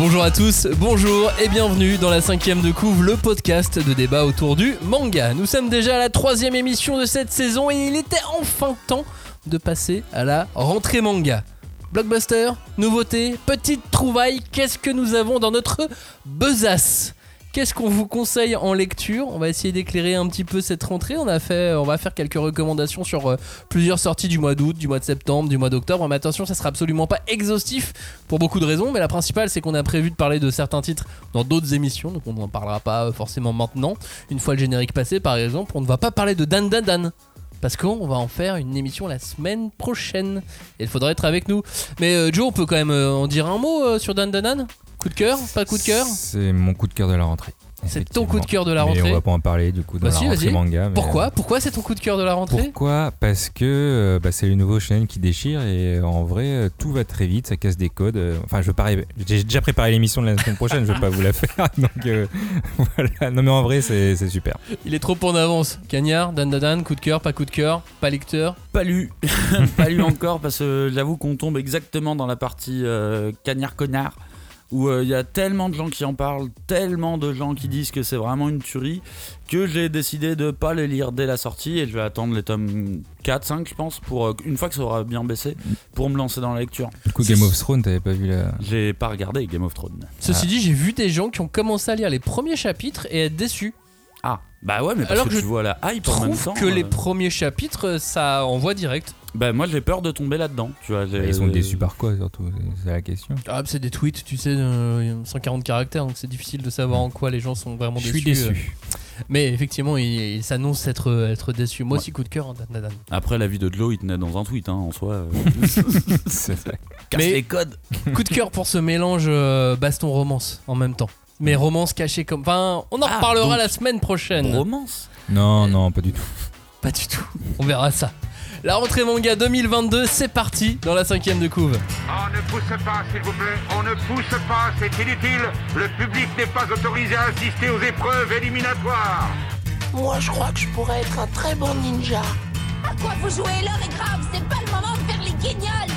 Bonjour à tous, bonjour et bienvenue dans la cinquième de couve, le podcast de débat autour du manga. Nous sommes déjà à la troisième émission de cette saison et il était enfin temps de passer à la rentrée manga. Blockbuster, nouveauté, petite trouvaille, qu'est-ce que nous avons dans notre besace? Qu'est-ce qu'on vous conseille en lecture? On va essayer d'éclairer un petit peu cette rentrée. On, va faire quelques recommandations sur euh, plusieurs sorties du mois d'août, du mois de septembre, du mois d'octobre. Mais attention, ça sera absolument pas exhaustif pour beaucoup de raisons. Mais la principale, c'est qu'on a prévu de parler de certains titres dans d'autres émissions. Donc on n'en parlera pas forcément maintenant. Une fois le générique passé, par exemple, on ne va pas parler de Dan Dan Dan parce qu'on va en faire une émission la semaine prochaine. Et il faudra être avec nous. Mais euh, Joe, on peut quand même euh, en dire un mot euh, sur Dan Dan Dan Coup de cœur? Pas coup de cœur? C'est mon coup de cœur de la rentrée. C'est ton coup de cœur de la Mais rentrée on va pas en parler du coup dans la rentrée manga. Pourquoi euh, Pourquoi c'est ton coup de cœur de la rentrée Pourquoi Parce que euh, bah, c'est le nouveau shonen qui déchire et euh, en vrai tout va très vite, ça casse des codes. Enfin, je parie, j'ai déjà préparé l'émission de la semaine prochaine, je vais pas vous la faire. Donc euh, voilà. Non mais en vrai c'est c'est super. Il est trop en avance. Cagnard, Dan Dan Dan, coup de cœur, pas coup de cœur, pas lecteur. Pas lu, pas lu encore parce que j'avoue qu'on tombe exactement dans la partie euh, cagnard connard où euh, il y a tellement de gens qui en parlent, tellement de gens qui disent que c'est vraiment une tuerie que j'ai décidé de pas les lire dès la sortie et je vais attendre les tomes 4 5 je pense pour euh, une fois que ça aura bien baissé pour me lancer dans la lecture. Du coup Game of Thrones, t'avais pas vu la. J'ai pas regardé Game of Thrones. Ceci dit, j'ai vu des gens qui ont commencé à lire les premiers chapitres et être déçus. Ah, bah ouais, mais parce Alors que, que tu je vois la hype Je en même trouve que les euh, premiers chapitres, euh, ça envoie direct. Bah moi j'ai peur de tomber là-dedans, tu vois. j'ai- Ils sont déçus par quoi surtout C'est- la question. Ah, c'est des tweets, tu sais, euh, 140 caractères, donc c'est difficile de savoir en quoi les gens sont vraiment Je déçus. suis euh. déçu. Mais effectivement, il, il s'annonce être, être déçu. Moi Ouais. aussi, coup de cœur en Dan Dan Dan. Après la vie de Joe, il tenait dans un tweet hein, en soi. euh, C'est vrai. casse Mais- les codes. Coup de cœur pour ce mélange euh, baston-romance en même temps. Mais romance cachée comme. Enfin, on en Ah, reparlera la semaine prochaine. Romance? Non non pas du tout. Pas du tout. On verra ça. La rentrée manga 2022, c'est parti dans la cinquième de couve. On ne pousse pas, s'il vous plaît. On ne pousse pas, c'est inutile. Le public n'est pas autorisé à assister aux épreuves éliminatoires. Moi, je crois que je pourrais être un très bon ninja. À quoi vous jouez? L'heure est grave, c'est pas le moment de faire les guignols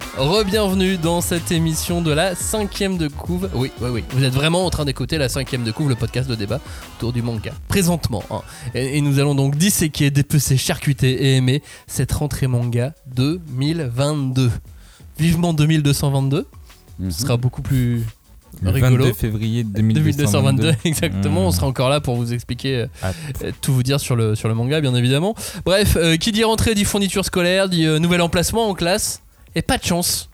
Rebienvenue dans cette émission de la cinquième de couve. Oui, oui, oui. Vous êtes vraiment en train d'écouter la cinquième de couve, le podcast de débat autour du manga. Présentement. hein. Et, et nous allons donc disséquer, dépecer, charcuter et aimer cette rentrée manga 2022. Vivement 2222. Mhm. Ce sera beaucoup plus Le rigolo. 22 février 2222, 2222. exactement. Mmh. On sera encore là pour vous expliquer, euh, Ah. euh, tout vous dire sur le, sur le manga, bien évidemment. Bref, euh, qui dit rentrée dit fourniture scolaire, dit euh, nouvel emplacement en classe. Et pas de chance.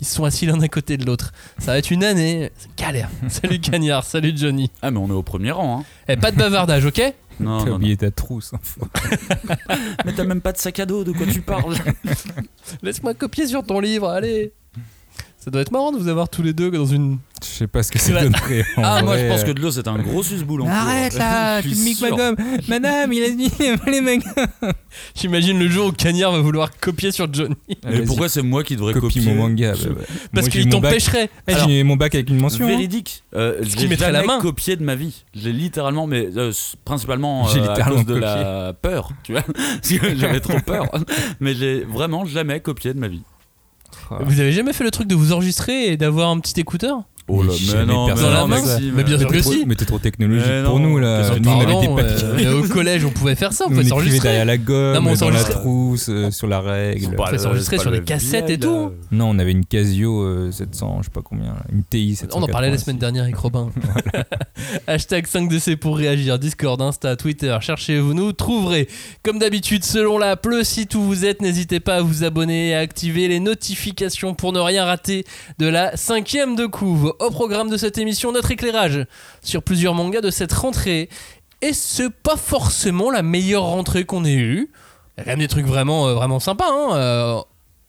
Ils se sont assis l'un à côté de l'autre. Ça va être une année. C'est galère. salut Cagnard, salut Johnny. Ah mais on est au premier rang. Hein. Et pas de bavardage, ok Non, T'as oublié ta trousse. enfin. Mais t'as même pas de sac à dos, de quoi tu parles Laisse-moi copier sur ton livre, allez. Ça doit être marrant de vous avoir tous les deux dans une. Je sais pas ce que Ouais. donnerait. Ah moi je pense que de l'eau c'est un gros susboule en Arrête là, Je tu suis me miques ma sûr. gomme. Madame, il a dit les mecs. J'imagine le jour où Cagnard va vouloir copier sur Johnny. Mais pourquoi c'est moi qui devrais copie copier mon manga ce- bah, bah. Parce qu'il t'empêcherait. Eh, J'ai mon bac avec une mention. hein. Véridique. Euh, je qui l'ai mettrait la jamais main. copié de ma vie. J'ai littéralement, mais euh, principalement J'ai euh, à littéralement cause de la peur, tu vois. J'avais trop peur. Mais j'ai vraiment jamais copié de ma vie. Vous avez jamais fait le truc de vous enregistrer et d'avoir un petit écouteur? Oh là, mais non, mais personne non. Maxime. Mais bien sûr que si. Mais t'es trop technologique Mais pour non, nous là. Nous on avait des Pardon, papiers. euh, au collège, on pouvait faire ça, on on pouvait s'enregistrer. derrière la gomme, Non, on dans la trousse, euh, sur la règle. Pas pouvait s'enregistrer sur des cassettes et tout. là. Non, on avait une Casio euh, 700, je sais pas combien, là, une TI 700. On en parlait la semaine dernière avec Robin. Hashtag 5DC pour réagir. Discord, Insta, Twitter. Cherchez, vous nous trouverez. Comme d'habitude, selon la pleu, si où vous êtes, n'hésitez pas à vous abonner et à activer les notifications pour ne rien rater de la cinquième de couve. Au programme de cette émission, notre éclairage sur plusieurs mangas de cette rentrée. Et c'est pas forcément la meilleure rentrée qu'on ait eue. Il y a quand même des trucs vraiment, euh, vraiment sympas, hein, euh,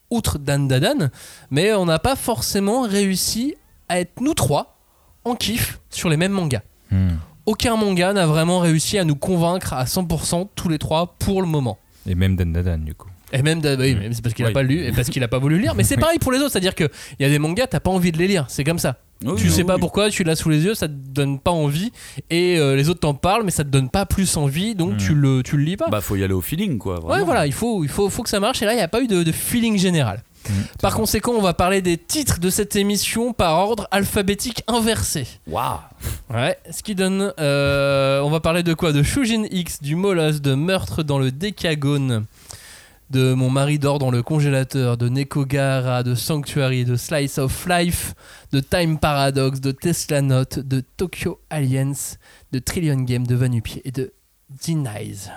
outre Dan Dadan. Mais on n'a pas forcément réussi à être nous trois en kiff sur les mêmes mangas. Hmm. aucun manga n'a vraiment réussi à nous convaincre à 100% tous les trois pour le moment. Et même Dan Dan du coup. Et même, oui, mais c'est parce qu'il a Oui. pas lu et parce qu'il a pas voulu lire. Mais c'est pareil pour les autres, c'est-à-dire qu'il y a des mangas, t'as pas envie de les lire, c'est comme ça. Oui, tu sais pas pourquoi, tu l'as sous les yeux, ça te donne pas envie. Et euh, les autres t'en parlent, mais ça te donne pas plus envie, donc Mm. tu, le, tu le lis pas. Bah, faut y aller au feeling, quoi. ouais, voilà, il faut, il faut, faut que ça marche. Et là, il n'y a pas eu de, de feeling général. Mm, Par conséquent, on va parler des titres de cette émission par ordre alphabétique inversé. Waouh. Ouais, ce qui donne. euh, on va parler de quoi? De Shujin X, du Molosse, de Meurtre dans le Décagone, de Mon mari dort dans le congélateur, de Nekogahara, de Sanctuary, de Slice of Life, de Time Paradox, de Tesla Note, de Tokyo Aliens, de Trillion Game, de Vanupier et de Denies.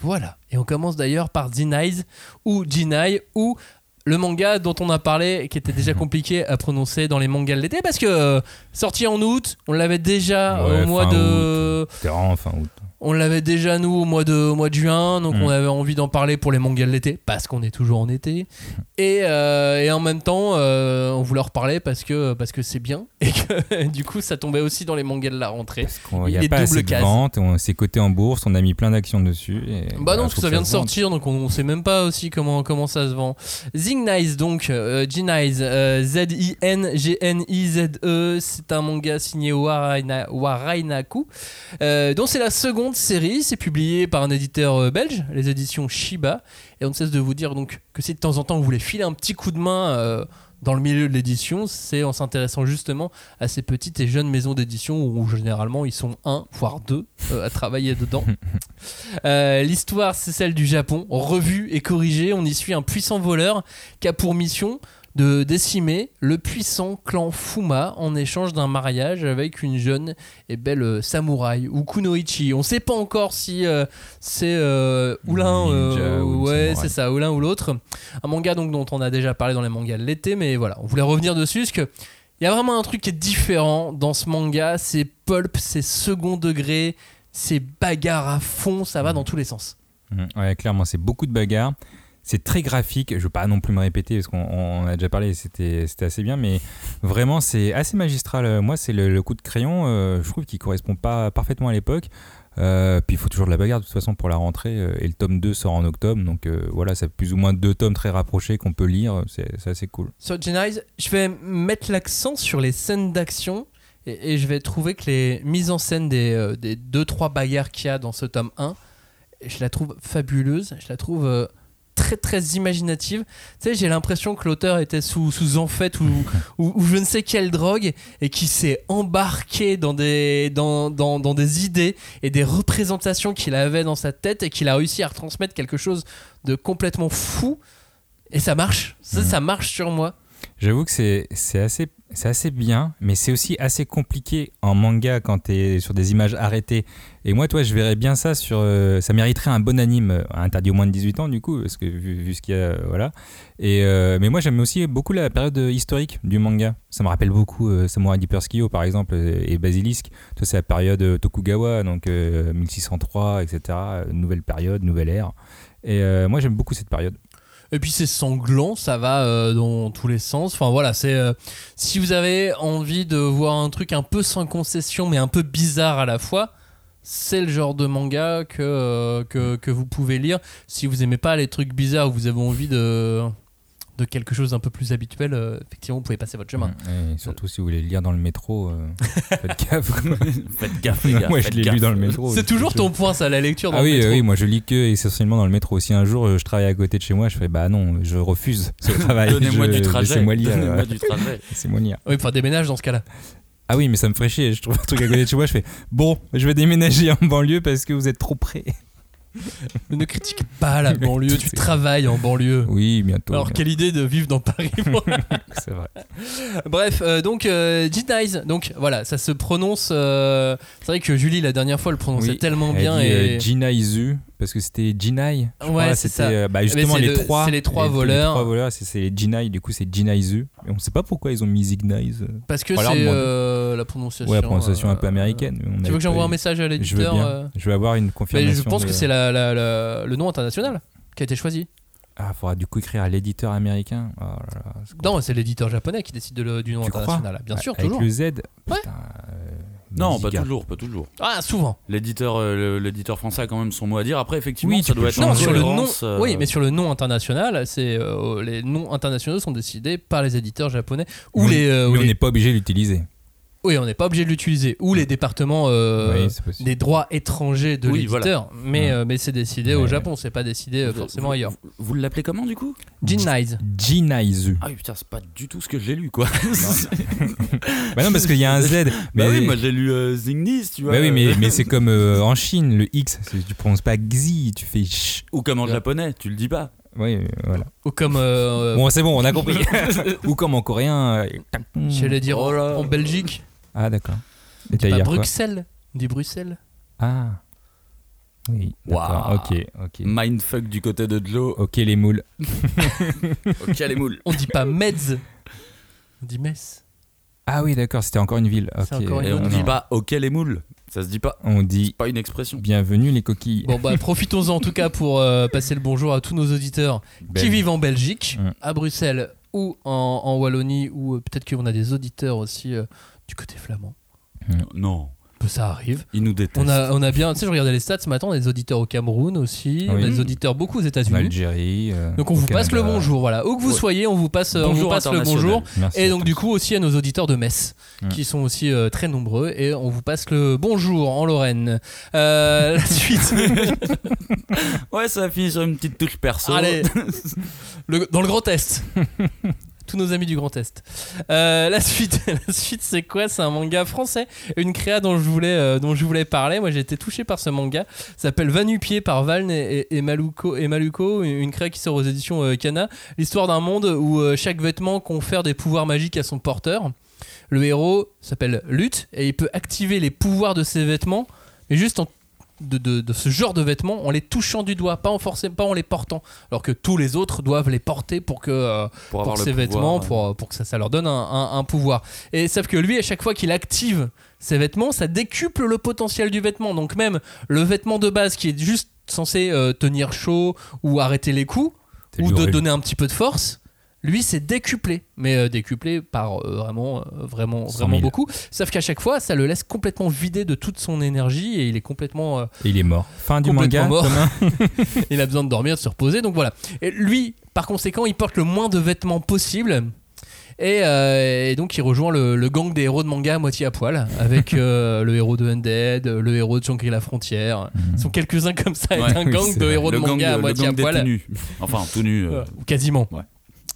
Voilà. Et on commence d'ailleurs par Denies ou Jinai ou le manga dont on a parlé qui était déjà compliqué à prononcer dans les mangas de l'été parce que euh, sorti en août, on l'avait déjà Ouais, au mois de C'était vraiment fin août. On l'avait déjà nous au mois de, au mois de juin, donc Mm. on avait envie d'en parler pour les mangas de l'été, parce qu'on est toujours en été. Et, euh, et en même temps, euh, on voulait en reparler parce que parce que c'est bien. Et que du coup, ça tombait aussi dans les mangas de la rentrée. Parce qu'il n'y a pas assez de case. vente, on s'est coté en bourse, on a mis plein d'actions dessus. et Bah non, parce que ça vient de sortir, donc on, on sait même pas aussi comment, comment ça se vend. Zingnize, donc, euh, Gnize, euh, Z-I-N-G-N-I-Z-E, E, c'est un manga signé Waraina- Warainaku, dont c'est la seconde série, c'est publié par un éditeur euh, belge, les éditions Shiba, et on ne cesse de vous dire donc que si de temps en temps vous voulez filer un petit coup de main euh, dans le milieu de l'édition, c'est en s'intéressant justement à ces petites et jeunes maisons d'édition où généralement ils sont un, voire deux euh, à travailler dedans. Euh, L'histoire, c'est celle du Japon, revue et corrigée. On y suit un puissant voleur qui a pour mission de décimer le puissant clan Fuma en échange d'un mariage avec une jeune et belle euh, samouraï ou kunoichi. On sait pas encore si euh, c'est euh, ou l'un euh, ouais, c'est ça, ou l'un ou l'autre. Un manga donc dont on a déjà parlé dans les mangas de l'été, mais voilà, on voulait revenir dessus parce que il y a vraiment un truc qui est différent dans ce manga, c'est pulp, c'est second degré, c'est bagarre à fond, ça va dans tous les sens. Mm, Ouais, clairement, c'est beaucoup de bagarres. C'est très graphique. Je ne veux pas non plus me répéter parce qu'on on a déjà parlé, c'était assez bien, mais vraiment, c'est assez magistral. Euh, Moi, c'est le, coup de crayon, euh, je trouve qu'il correspond pas parfaitement à l'époque. Euh, puis il faut toujours de la bagarre de toute façon pour la rentrée. et le tome 2 sort en octobre, donc euh, voilà, c'est plus ou moins deux tomes très rapprochés qu'on peut lire. C'est assez cool. Sur Genize, je vais mettre l'accent sur les scènes d'action et, je vais trouver que les mises en scène des, euh, des 2-3 bagarres qu'il y a dans ce tome 1, je la trouve fabuleuse, je la trouve très très imaginative. Tu sais, j'ai l'impression que l'auteur était sous, sous en fait ou, ou, ou je ne sais quelle drogue et qui s'est embarqué dans des, dans, dans, dans des idées et des représentations qu'il avait dans sa tête et qu'il a réussi à retransmettre quelque chose de complètement fou. Et ça marche, ça, ça marche sur moi. J'avoue que c'est assez, bien, mais c'est aussi assez compliqué en manga quand tu es sur des images arrêtées. Et moi, toi, je verrais bien ça euh, ça mériterait un bon anime, euh, interdit au moins de 18 ans, du coup, vu, ce qu'il y a. euh, voilà. Mais moi, j'aime aussi beaucoup la période historique du manga. Ça me rappelle beaucoup euh, Samurai Deeper Skio, par exemple, et Basilisk. Toi, c'est la période Tokugawa, donc euh, 1603, etc. Nouvelle période, nouvelle ère. Et moi, j'aime beaucoup cette période. Et puis c'est sanglant, ça va euh, dans tous les sens. Enfin voilà, c'est euh, si vous avez envie de voir un truc un peu sans concession mais un peu bizarre à la fois, c'est le genre de manga que, euh, que, que vous pouvez lire. Si vous aimez pas les trucs bizarres ou vous avez envie de, de quelque chose d'un peu plus habituel, euh, effectivement vous pouvez passer votre chemin. Et surtout si vous voulez le lire dans le métro, euh, faites gaffe. Faites gaffe, les gars. moi, je faites l'ai gaffe. lu dans le métro. C'est toujours ton point ça, la lecture dans Ah le oui, métro. oui, moi je lis que essentiellement dans le métro. Si un jour euh, je travaille à côté de chez moi, je fais bah non, je refuse ce travail. Donnez-moi du trajet. Donnez-moi euh, du trajet. Laissez-moi lire. Oui, enfin déménage dans ce cas-là. Ah oui, mais ça me ferait chier. Je trouve un truc à côté de chez moi, je fais bon, je vais déménager en banlieue parce que vous êtes trop près. Ne critique pas la banlieue, tu travailles en banlieue. Oui, bientôt. Alors bientôt. quelle idée de vivre dans Paris moi. C'est vrai. Bref, euh, donc euh, G-Nice, donc voilà, ça se prononce. euh, c'est vrai que Julie la dernière fois le prononçait Oui, tellement Elle bien dit, et euh, Jinaizu parce que c'était Jinai. je Ouais, c'est ça. euh, bah, justement les le- trois. les trois Les voleurs. trois voleurs, c'est les Jinai. Du coup, c'est Jinaizu. Et on sait pas pourquoi ils ont mis Zignize. parce que Voilà, c'est euh, la prononciation. Ouais, la prononciation un peu euh, américaine. on Tu veux que j'envoie un message à Je l'éditeur euh, Je veux avoir une mais confirmation. je pense de- que c'est la, la- la- le nom international qui a été choisi. Ah, faudra du coup écrire à l'éditeur américain. Oh là Non, c'est l'éditeur japonais qui décide de le- du nom Tu crois international. Bien sûr, Avec toujours. le Z. Ouais. Putain, euh, Non, pas toujours, pas toujours. Ah, souvent. L'éditeur, euh, l'éditeur français a quand même son mot à dire. Après, effectivement, Oui, ça doit être. Non, sur le nom. euh, Oui, mais sur le nom international, c'est euh, les noms internationaux sont décidés par les éditeurs japonais ou Oui, les. euh, ou mais on les- n'est pas obligé de l'utiliser. Oui, on n'est pas obligé de l'utiliser. Ou les départements euh, Oui, des droits étrangers de Oui, l'éditeur. Mais, Ouais. euh, mais c'est décidé au. Japon, c'est pas décidé euh, forcément vous- ailleurs. Vous, vous l'appelez comment du coup? Jinnize. Jinaizu. Ah oui, putain, c'est pas du tout ce que j'ai lu quoi. Bah non, parce qu'il y a un Z. Mais bah oui, moi j'ai lu euh, Zingnis, tu vois. Bah oui, mais, mais c'est comme euh, en Chine, le X, tu prononces pas Xi, tu fais ch. Ou comme en japonais, tu le dis pas. Oui, voilà. Ou comme. euh, Bon, c'est bon, on a compris. Ou comme en coréen. euh, tac. J'allais dire Oh là. en Belgique. Ah, d'accord. On dit pas Bruxelles. On dit Bruxelles. Ah. Oui. Waouh. Ok, ok. Mindfuck du côté de Joe. Ok, les moules. ok, les moules. On dit pas Metz. On dit Metz. Ah oui, d'accord, c'était encore une ville. C'est Ok. encore une Et on autre dit ville. pas ok les moules. Ça se dit pas. On dit Pas une expression. bienvenue les coquilles. Bon bah profitons-en en tout cas pour euh, passer le bonjour à tous nos auditeurs qui vivent en Belgique, Mm. à Bruxelles ou en, en Wallonie ou euh, peut-être qu'on a des auditeurs aussi euh, du côté flamand. Non. Peu ça arrive. Ils nous détestent. On a, on a bien, tu sais, je regardais les stats ce matin, on a des auditeurs au Cameroun aussi, on a des auditeurs beaucoup aux En États-Unis. Algérie. euh, Donc on vous passe le bonjour, voilà. Où que vous Ouais. soyez, on vous passe, on vous passe le bonjour. Merci Et donc du coup aussi à nos auditeurs de Metz, Mm. qui sont aussi euh, très nombreux, et on vous passe le bonjour en Lorraine. Euh, la suite. Ouais, ça a fini sur une petite touche perso. Allez, le- dans le Grand Est. Tous nos amis du Grand Est. Euh, la suite, la suite c'est quoi? C'est un manga français, une créa dont je voulais, euh, dont je voulais parler. Moi j'ai été touché par ce manga. Ça s'appelle Vanupier par Valne et, et, et Maluko, et Maluko, une créa qui sort aux éditions euh, Kana. L'histoire d'un monde où euh, chaque vêtement confère des pouvoirs magiques à son porteur. Le héros s'appelle Lutte et il peut activer les pouvoirs de ses vêtements, mais juste en de, de- de ce genre de vêtements en les touchant du doigt, pas en forcément pas en les portant, alors que tous les autres doivent les porter pour que euh, Pour ces pouvoir, vêtements, pour, pour que ça, ça leur donne un, un- un pouvoir. Et sauf que lui, à chaque fois qu'il active ses vêtements, ça décuple le potentiel du vêtement. Donc même le vêtement de base qui est juste censé euh, tenir chaud ou arrêter les coups, ou de donner un petit peu de force. Lui, c'est décuplé, mais euh, décuplé par euh, vraiment, euh, vraiment, 100 vraiment 000. beaucoup. Sauf qu'à chaque fois, ça le laisse complètement vidé de toute son énergie et il est complètement, Et il est mort. Fin du manga, mort. Il a besoin de dormir, de se reposer. Donc voilà. Et lui, par conséquent, il porte le moins de vêtements possible. Et, euh, et donc il rejoint le, le gang des héros de manga à moitié à poil avec euh, le héros de Undead, le héros de Shangri-La Frontière. Ils sont quelques-uns comme ça, et Ouais, un oui, gang de héros de manga à moitié à poil. tout. Enfin, tout nu. Euh, quasiment. Ouais.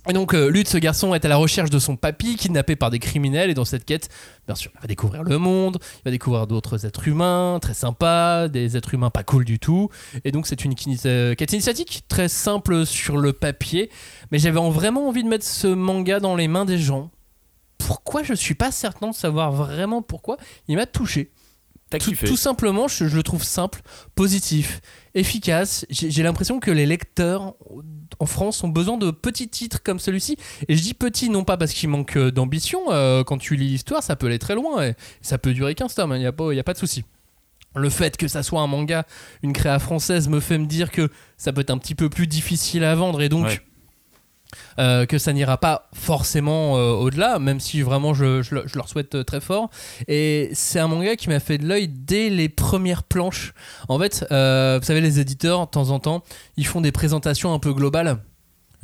Et donc, euh, ce garçon, est à la recherche de son papy, kidnappé par des criminels. Et dans cette quête, bien sûr, il va découvrir le monde, il va découvrir d'autres êtres humains très sympas, des êtres humains pas cool du tout. Et donc, c'est une euh, quête initiatique très simple sur le papier. Mais j'avais en- vraiment envie de mettre ce manga dans les mains des gens. Pourquoi Je suis pas certain de savoir vraiment pourquoi. Il m'a touché. Tout, simplement, je, je le trouve simple, positif, efficace. J'ai l'impression que les lecteurs en France ont besoin de petits titres comme celui-ci. Et je dis petit, non pas parce qu'il manque euh, d'ambition. euh, quand tu lis l'histoire, ça peut aller très loin. Et ça peut durer 15 tomes, il n'y a, pas- y a pas de souci. Le fait que ça soit un manga, une créa française, me fait me dire que ça peut être un petit peu plus difficile à vendre et donc Ouais. Euh, que ça n'ira pas forcément euh, au-delà, même si vraiment je, je le- je leur souhaite euh, très fort. Et c'est un manga qui m'a fait de l'œil dès les premières planches. En fait, vous savez, les éditeurs, de temps en temps, ils font des présentations un peu globales.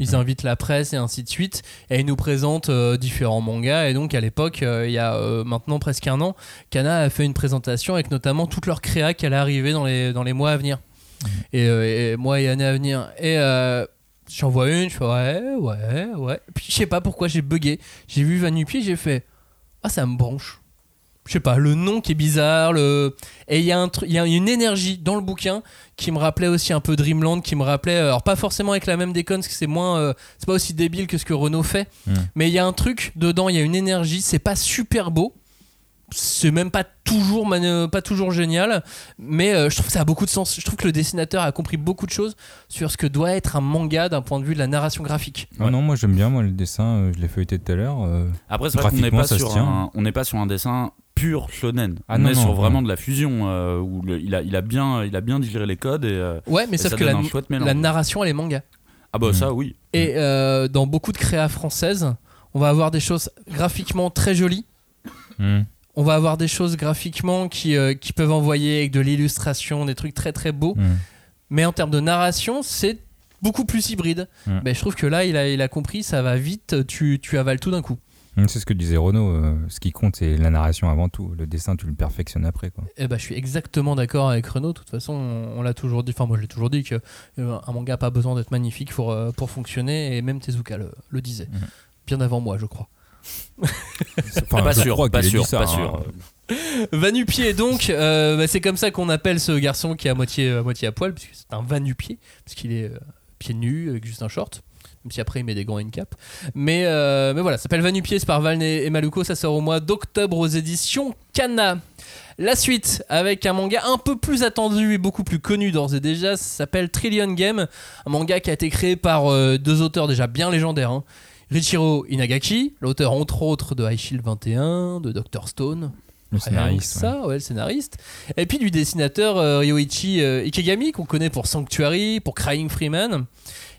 Ils invitent la presse et ainsi de suite, et ils nous présentent différents mangas. Et donc, à l'époque, il y a maintenant presque un an, Kana a fait une présentation avec notamment toute leur créa qui allait arriver dans les, dans les mois à venir. Et, euh, et mois et années à venir. Et j'en vois une, je fais ouais, ouais, ouais. Puis je sais pas pourquoi j'ai bugué. J'ai vu Vanupier, j'ai fait ah, ça me branche. Je sais pas, le nom qui est bizarre, le... et il y, a un y a une énergie dans le bouquin qui me rappelait aussi un peu Dreamland, qui me rappelait, alors pas forcément avec la même déconne, parce que c'est moins, euh, c'est pas aussi débile que ce que Renault fait, Mm. mais il y a un truc dedans, il y a une énergie, c'est pas super beau, c'est même pas toujours, pas toujours génial, mais euh, je trouve que ça a beaucoup de sens. Je trouve que le dessinateur a compris beaucoup de choses sur ce que doit être un manga d'un point de vue de la narration graphique. Ah non, moi j'aime bien moi le dessin, euh, je l'ai feuilleté tout à l'heure. euh, Après, c'est vrai qu'on n'est Graphiquement, pas, ça se sur tient. un- on n'est pas sur un dessin pur shonen. Ah on non, est non, sur non. vraiment de la fusion euh, où le- il, a, il, a bien, il a bien digéré les codes et, euh, Ouais, mais et sauf ça que la, narration elle est manga. Ah bah Mm. ça, oui. Et euh, dans beaucoup de créas françaises, on va avoir des choses graphiquement très jolies. hmm. On va avoir des choses graphiquement qui, euh, qui peuvent envoyer avec de l'illustration, des trucs très très beaux. Mm. Mais en termes de narration, c'est beaucoup plus hybride. Mm. Ben, je trouve que là, il a, il a compris, ça va vite, tu, tu avales tout d'un coup. Mm, C'est ce que disait Renaud. euh, ce qui compte, c'est la narration avant tout. Le dessin, tu le perfectionnes après. Quoi. Eh ben, je suis exactement d'accord avec Renaud. De toute façon, on, on l'a toujours dit, enfin moi je l'ai toujours dit que euh, un manga n'a pas besoin d'être magnifique pour, euh, pour fonctionner. Et même Tezuka le, le disait. Mhm. Bien avant moi, je crois. Enfin, pas sûr, pas sûr, ça, pas hein. sûr. Vanupier donc, euh, bah, c'est comme ça qu'on appelle ce garçon qui est à moitié à, moitié à poil, puisque c'est un Vanupier, parce qu'il est euh, pieds nus avec juste un short. Même si après il met des gants et une cape. Mais, euh, mais voilà, ça s'appelle Vanupier, c'est par Valne et Maluko, ça sort au mois d'octobre aux éditions Kana. La suite, avec un manga un peu plus attendu et beaucoup plus connu d'ores et déjà, ça s'appelle Trillion Game, un manga qui a été créé par euh, deux auteurs déjà bien légendaires. hein. Richiro Inagaki, l'auteur entre autres de High Shield 21, de Dr. Stone, Le scénariste. ouais. ça, ouais, le scénariste. Et puis du dessinateur euh, Ryoichi euh, Ikegami, qu'on connaît pour Sanctuary, pour Crying Freeman.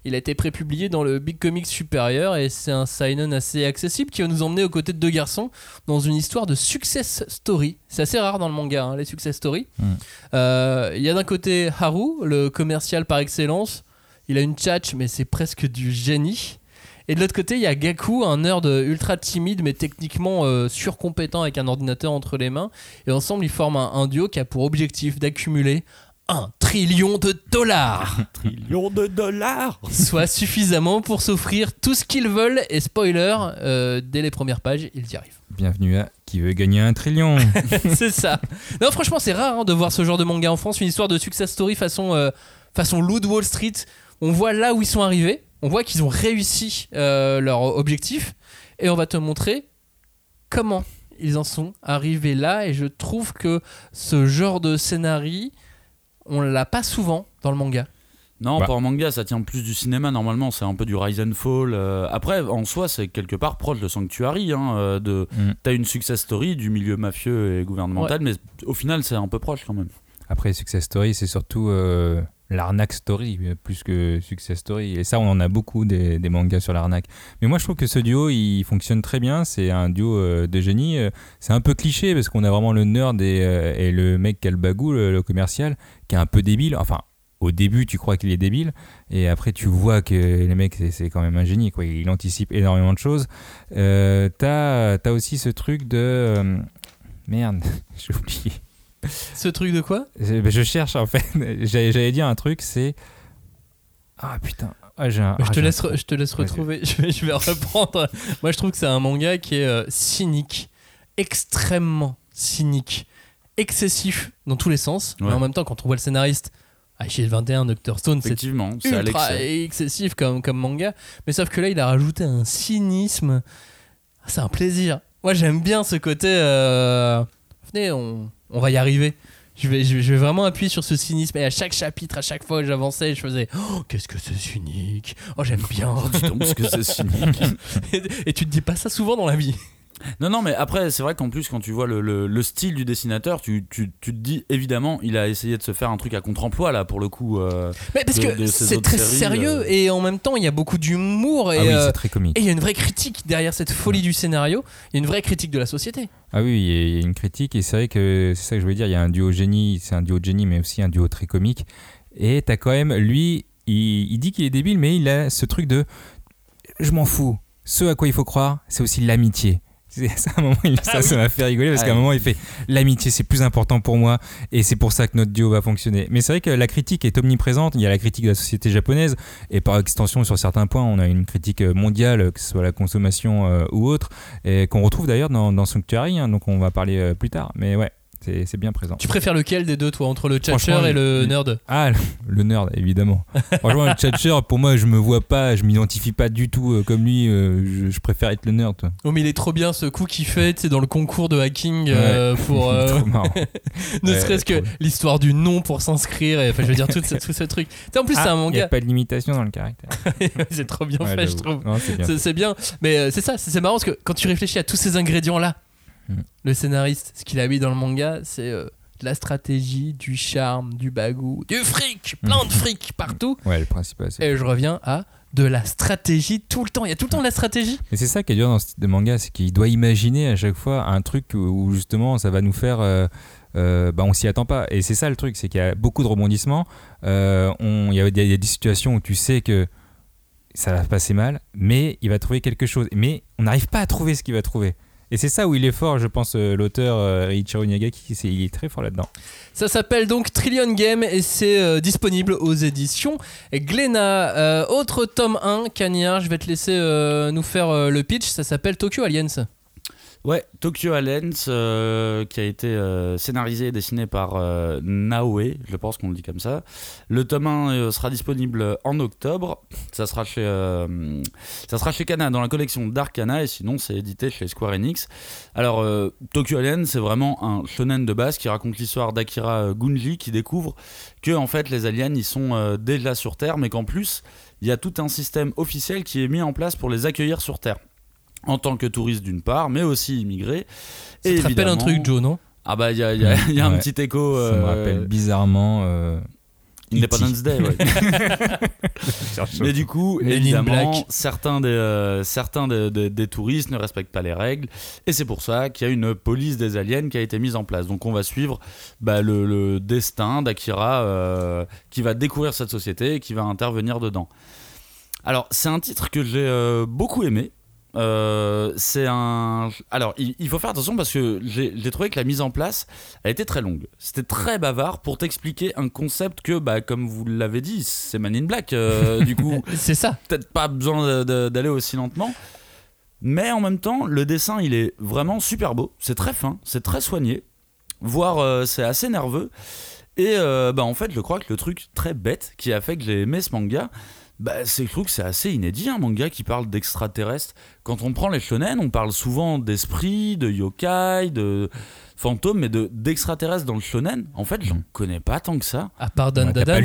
Il a été prépublié dans le Big Comics supérieur et c'est un seinen assez accessible qui va nous emmener aux côtés de deux garçons dans une histoire de success story. C'est assez rare dans le manga, hein, les success stories. Mm. Euh, Il y a d'un côté Haru, le commercial par excellence. Il a une tchatch, mais c'est presque du génie. Et de l'autre côté, il y a Gaku, un nerd ultra timide mais techniquement euh, surcompétent avec un ordinateur entre les mains. Et ensemble, ils forment un, un duo qui a pour objectif d'accumuler un trillion de dollars, Trillion de dollars soit suffisamment pour s'offrir tout ce qu'ils veulent. Et spoiler, euh, dès les premières pages, ils y arrivent. Bienvenue à Qui veut gagner un trillion c'est ça. Non, franchement, c'est rare hein, de voir ce genre de manga en France, une histoire de success story façon, euh, façon Loot Wall Street. On voit là où ils sont arrivés, on voit qu'ils ont réussi euh, leur objectif, et on va te montrer comment ils en sont arrivés là. Et je trouve que ce genre de scénario, on l'a pas souvent dans le manga. Non, Bah. pas en manga, ça tient plus du cinéma normalement, c'est un peu du Rise and Fall. euh, après, en soi, c'est quelque part proche de Sanctuary. Hein, euh, de, Mm. T'as une success story du milieu mafieux et gouvernemental, mais au final, c'est un peu proche quand même. Après, Success Story, c'est surtout euh, l'arnaque story, euh, plus que Success Story. Et ça, on en a beaucoup des, mangas sur l'arnaque. Mais moi, je trouve que ce duo, il fonctionne très bien. C'est un duo euh, de génie. Euh, C'est un peu cliché parce qu'on a vraiment le nerd et, le mec qui a le le, le commercial, qui est un peu débile. Enfin, au début, tu crois qu'il est débile. Et après, tu vois que les mecs, c'est- quand même un génie. Quoi. Il anticipe énormément de choses. Euh, T'as as aussi ce truc de. merde, j'ai oublié. Ce truc de quoi? Je, ben, je cherche en fait. J'allais dire un truc, c'est. Ah putain. Ah, j'ai un- je, ah, te un laisse, je te laisse retrouver. Je vais, je vais reprendre. Moi, je trouve que c'est un manga qui est euh, cynique, extrêmement cynique, excessif dans tous les sens. Mais Ouais. en même temps, quand on voit le scénariste, Shield 21, Dr. Stone, c'est Effectivement, c'est à ultra excessif comme, comme manga. Mais sauf que là, il a rajouté un cynisme. Ah, C'est un plaisir. Moi, j'aime bien ce côté. euh, Venez, on, on va y arriver. Je vais, je, vais, je vais vraiment appuyer sur ce cynisme. Et à chaque chapitre, à chaque fois que j'avançais, je faisais Oh, qu'est-ce que c'est cynique Oh, j'aime bien. Dis donc ce que c'est cynique. et, et tu te dis pas ça souvent dans la vie. Non, non, mais après, c'est vrai qu'en plus, quand tu vois le, le- le style du dessinateur, tu, tu- tu te dis évidemment, il a essayé de se faire un truc à contre-emploi là, pour le coup. euh, Mais parce De- que c'est très séries, sérieux euh. et en même temps, il y a beaucoup d'humour. Et Ah oui, euh, c'est très comique. et il y a une vraie critique derrière cette folie du scénario. Il y a une vraie critique de la société. Ah oui, il y a- il y a une critique et c'est vrai que c'est ça que je voulais dire. Il y a un duo génie, c'est un duo de génie, mais aussi un duo très comique. Et t'as quand même, lui, il, il dit qu'il est débile, mais il a ce truc de je m'en fous. Ce à quoi il faut croire, c'est aussi l'amitié. C'est ça, à un moment, il- ça, ça m'a fait rigoler parce Ah qu'à un moment, il fait l'amitié, c'est plus important pour moi et c'est pour ça que notre duo va fonctionner. Mais c'est vrai que la critique est omniprésente. Il y a la critique de la société japonaise et par extension, sur certains points, on a une critique mondiale, que ce soit la consommation euh, ou autre, et qu'on retrouve d'ailleurs dans, dans Sanctuary, hein, donc on va parler euh, plus tard. Mais ouais, c'est c'est bien présent. Tu préfères lequel des deux, toi, entre le tchatcher et le le- nerd Ah, le- le nerd, évidemment. Franchement, le Tchatcher, pour moi, je me vois pas, je m'identifie pas du tout euh, comme lui. euh, je, je préfère être le nerd. toi. Oh mais il est trop bien ce coup qu'il fait, sais, dans le concours de hacking euh, pour euh, ne Ouais, serait-ce que l'histoire du nom pour s'inscrire. Enfin, je veux dire tout ce, tout ce truc. En plus, c'est Ah, un Il n'y a manga. pas de limitation dans le caractère. c'est trop bien Ouais, fait, je trouve. C'est bien. C'est c'est bien, mais c'est ça, c'est c'est marrant parce que quand tu réfléchis à tous ces ingrédients Mm. le scénariste, ce qu'il a mis dans le manga, c'est euh, de la stratégie, du charme, du bagou, du fric, plein de fric partout. Ouais, le principal, c'est. Et je reviens à de la stratégie tout le temps. Il y a tout le temps de la stratégie. Et c'est ça qui est dur dans ce type de manga, c'est qu'il doit imaginer à chaque fois un truc où, justement ça va nous faire. euh, euh, bah on s'y attend pas. Et c'est ça le truc, c'est qu'il y a beaucoup de rebondissements. Euh, on- Il y, a- il y a des situations où tu sais que ça va se passer mal, mais il va trouver quelque chose. Mais on n'arrive pas à trouver ce qu'il va trouver. Et c'est ça où il est fort, je pense, euh, l'auteur euh, Ichiro Miyazaki, il est très fort là-dedans. Ça s'appelle donc Trillion Game et c'est euh, disponible aux éditions Glénat. Autre tome 1, Cagnard, je vais te laisser nous faire le pitch. Ça s'appelle Tokyo Aliens. Ouais, Tokyo Aliens, euh, qui a été euh, scénarisé et dessiné par euh, Naoe, je pense qu'on le dit comme ça. Le tome 1 euh, sera disponible en octobre. Ça sera chez, ça sera chez Kana dans la collection d'Arcana et sinon c'est édité chez Square Enix. Alors, Tokyo Aliens, c'est vraiment un shonen de base qui raconte l'histoire d'Akira Gunji qui découvre que en fait les aliens ils sont déjà sur Terre, mais qu'en plus il y a tout un système officiel qui est mis en place pour les accueillir sur Terre en tant que touristes d'une part, mais aussi immigrés. Ça Et te rappelle un truc, Joe, non? Ah bah il y a, il y a- il y a un Ouais. petit écho. Ça me euh, rappelle bizarrement. euh, Independence Day, ouais. Mais du coup, évidemment, Black. certains, des, euh, certains des, des- des touristes ne respectent pas les règles. Et c'est pour ça qu'il y a une police des aliens qui a été mise en place. Donc on va suivre bah, le, le destin d'Akira euh, qui va découvrir cette société et qui va intervenir dedans. Alors, c'est un titre que j'ai euh, beaucoup aimé. Euh, c'est un. Alors, il, il faut faire attention parce que j'ai trouvé que la mise en place a été très longue. C'était très bavard pour t'expliquer un concept que, bah, comme vous l'avez dit, c'est Man in Black. euh, du coup, C'est ça. peut-être pas besoin d'aller aussi lentement. Mais en même temps, le dessin, il est vraiment super beau. C'est très fin, c'est très soigné. Voire, euh, c'est assez nerveux. Et bah, en fait, je crois que le truc très bête qui a fait que j'ai aimé ce manga, bah, c'est je trouve que c'est assez inédit, un manga qui parle d'extraterrestres. Quand on prend les shonen, on parle souvent d'esprits, de yokai, de fantômes, mais de- d'extraterrestres dans le shonen. En fait, j'en connais pas tant que ça. À part Dan ouais, Dan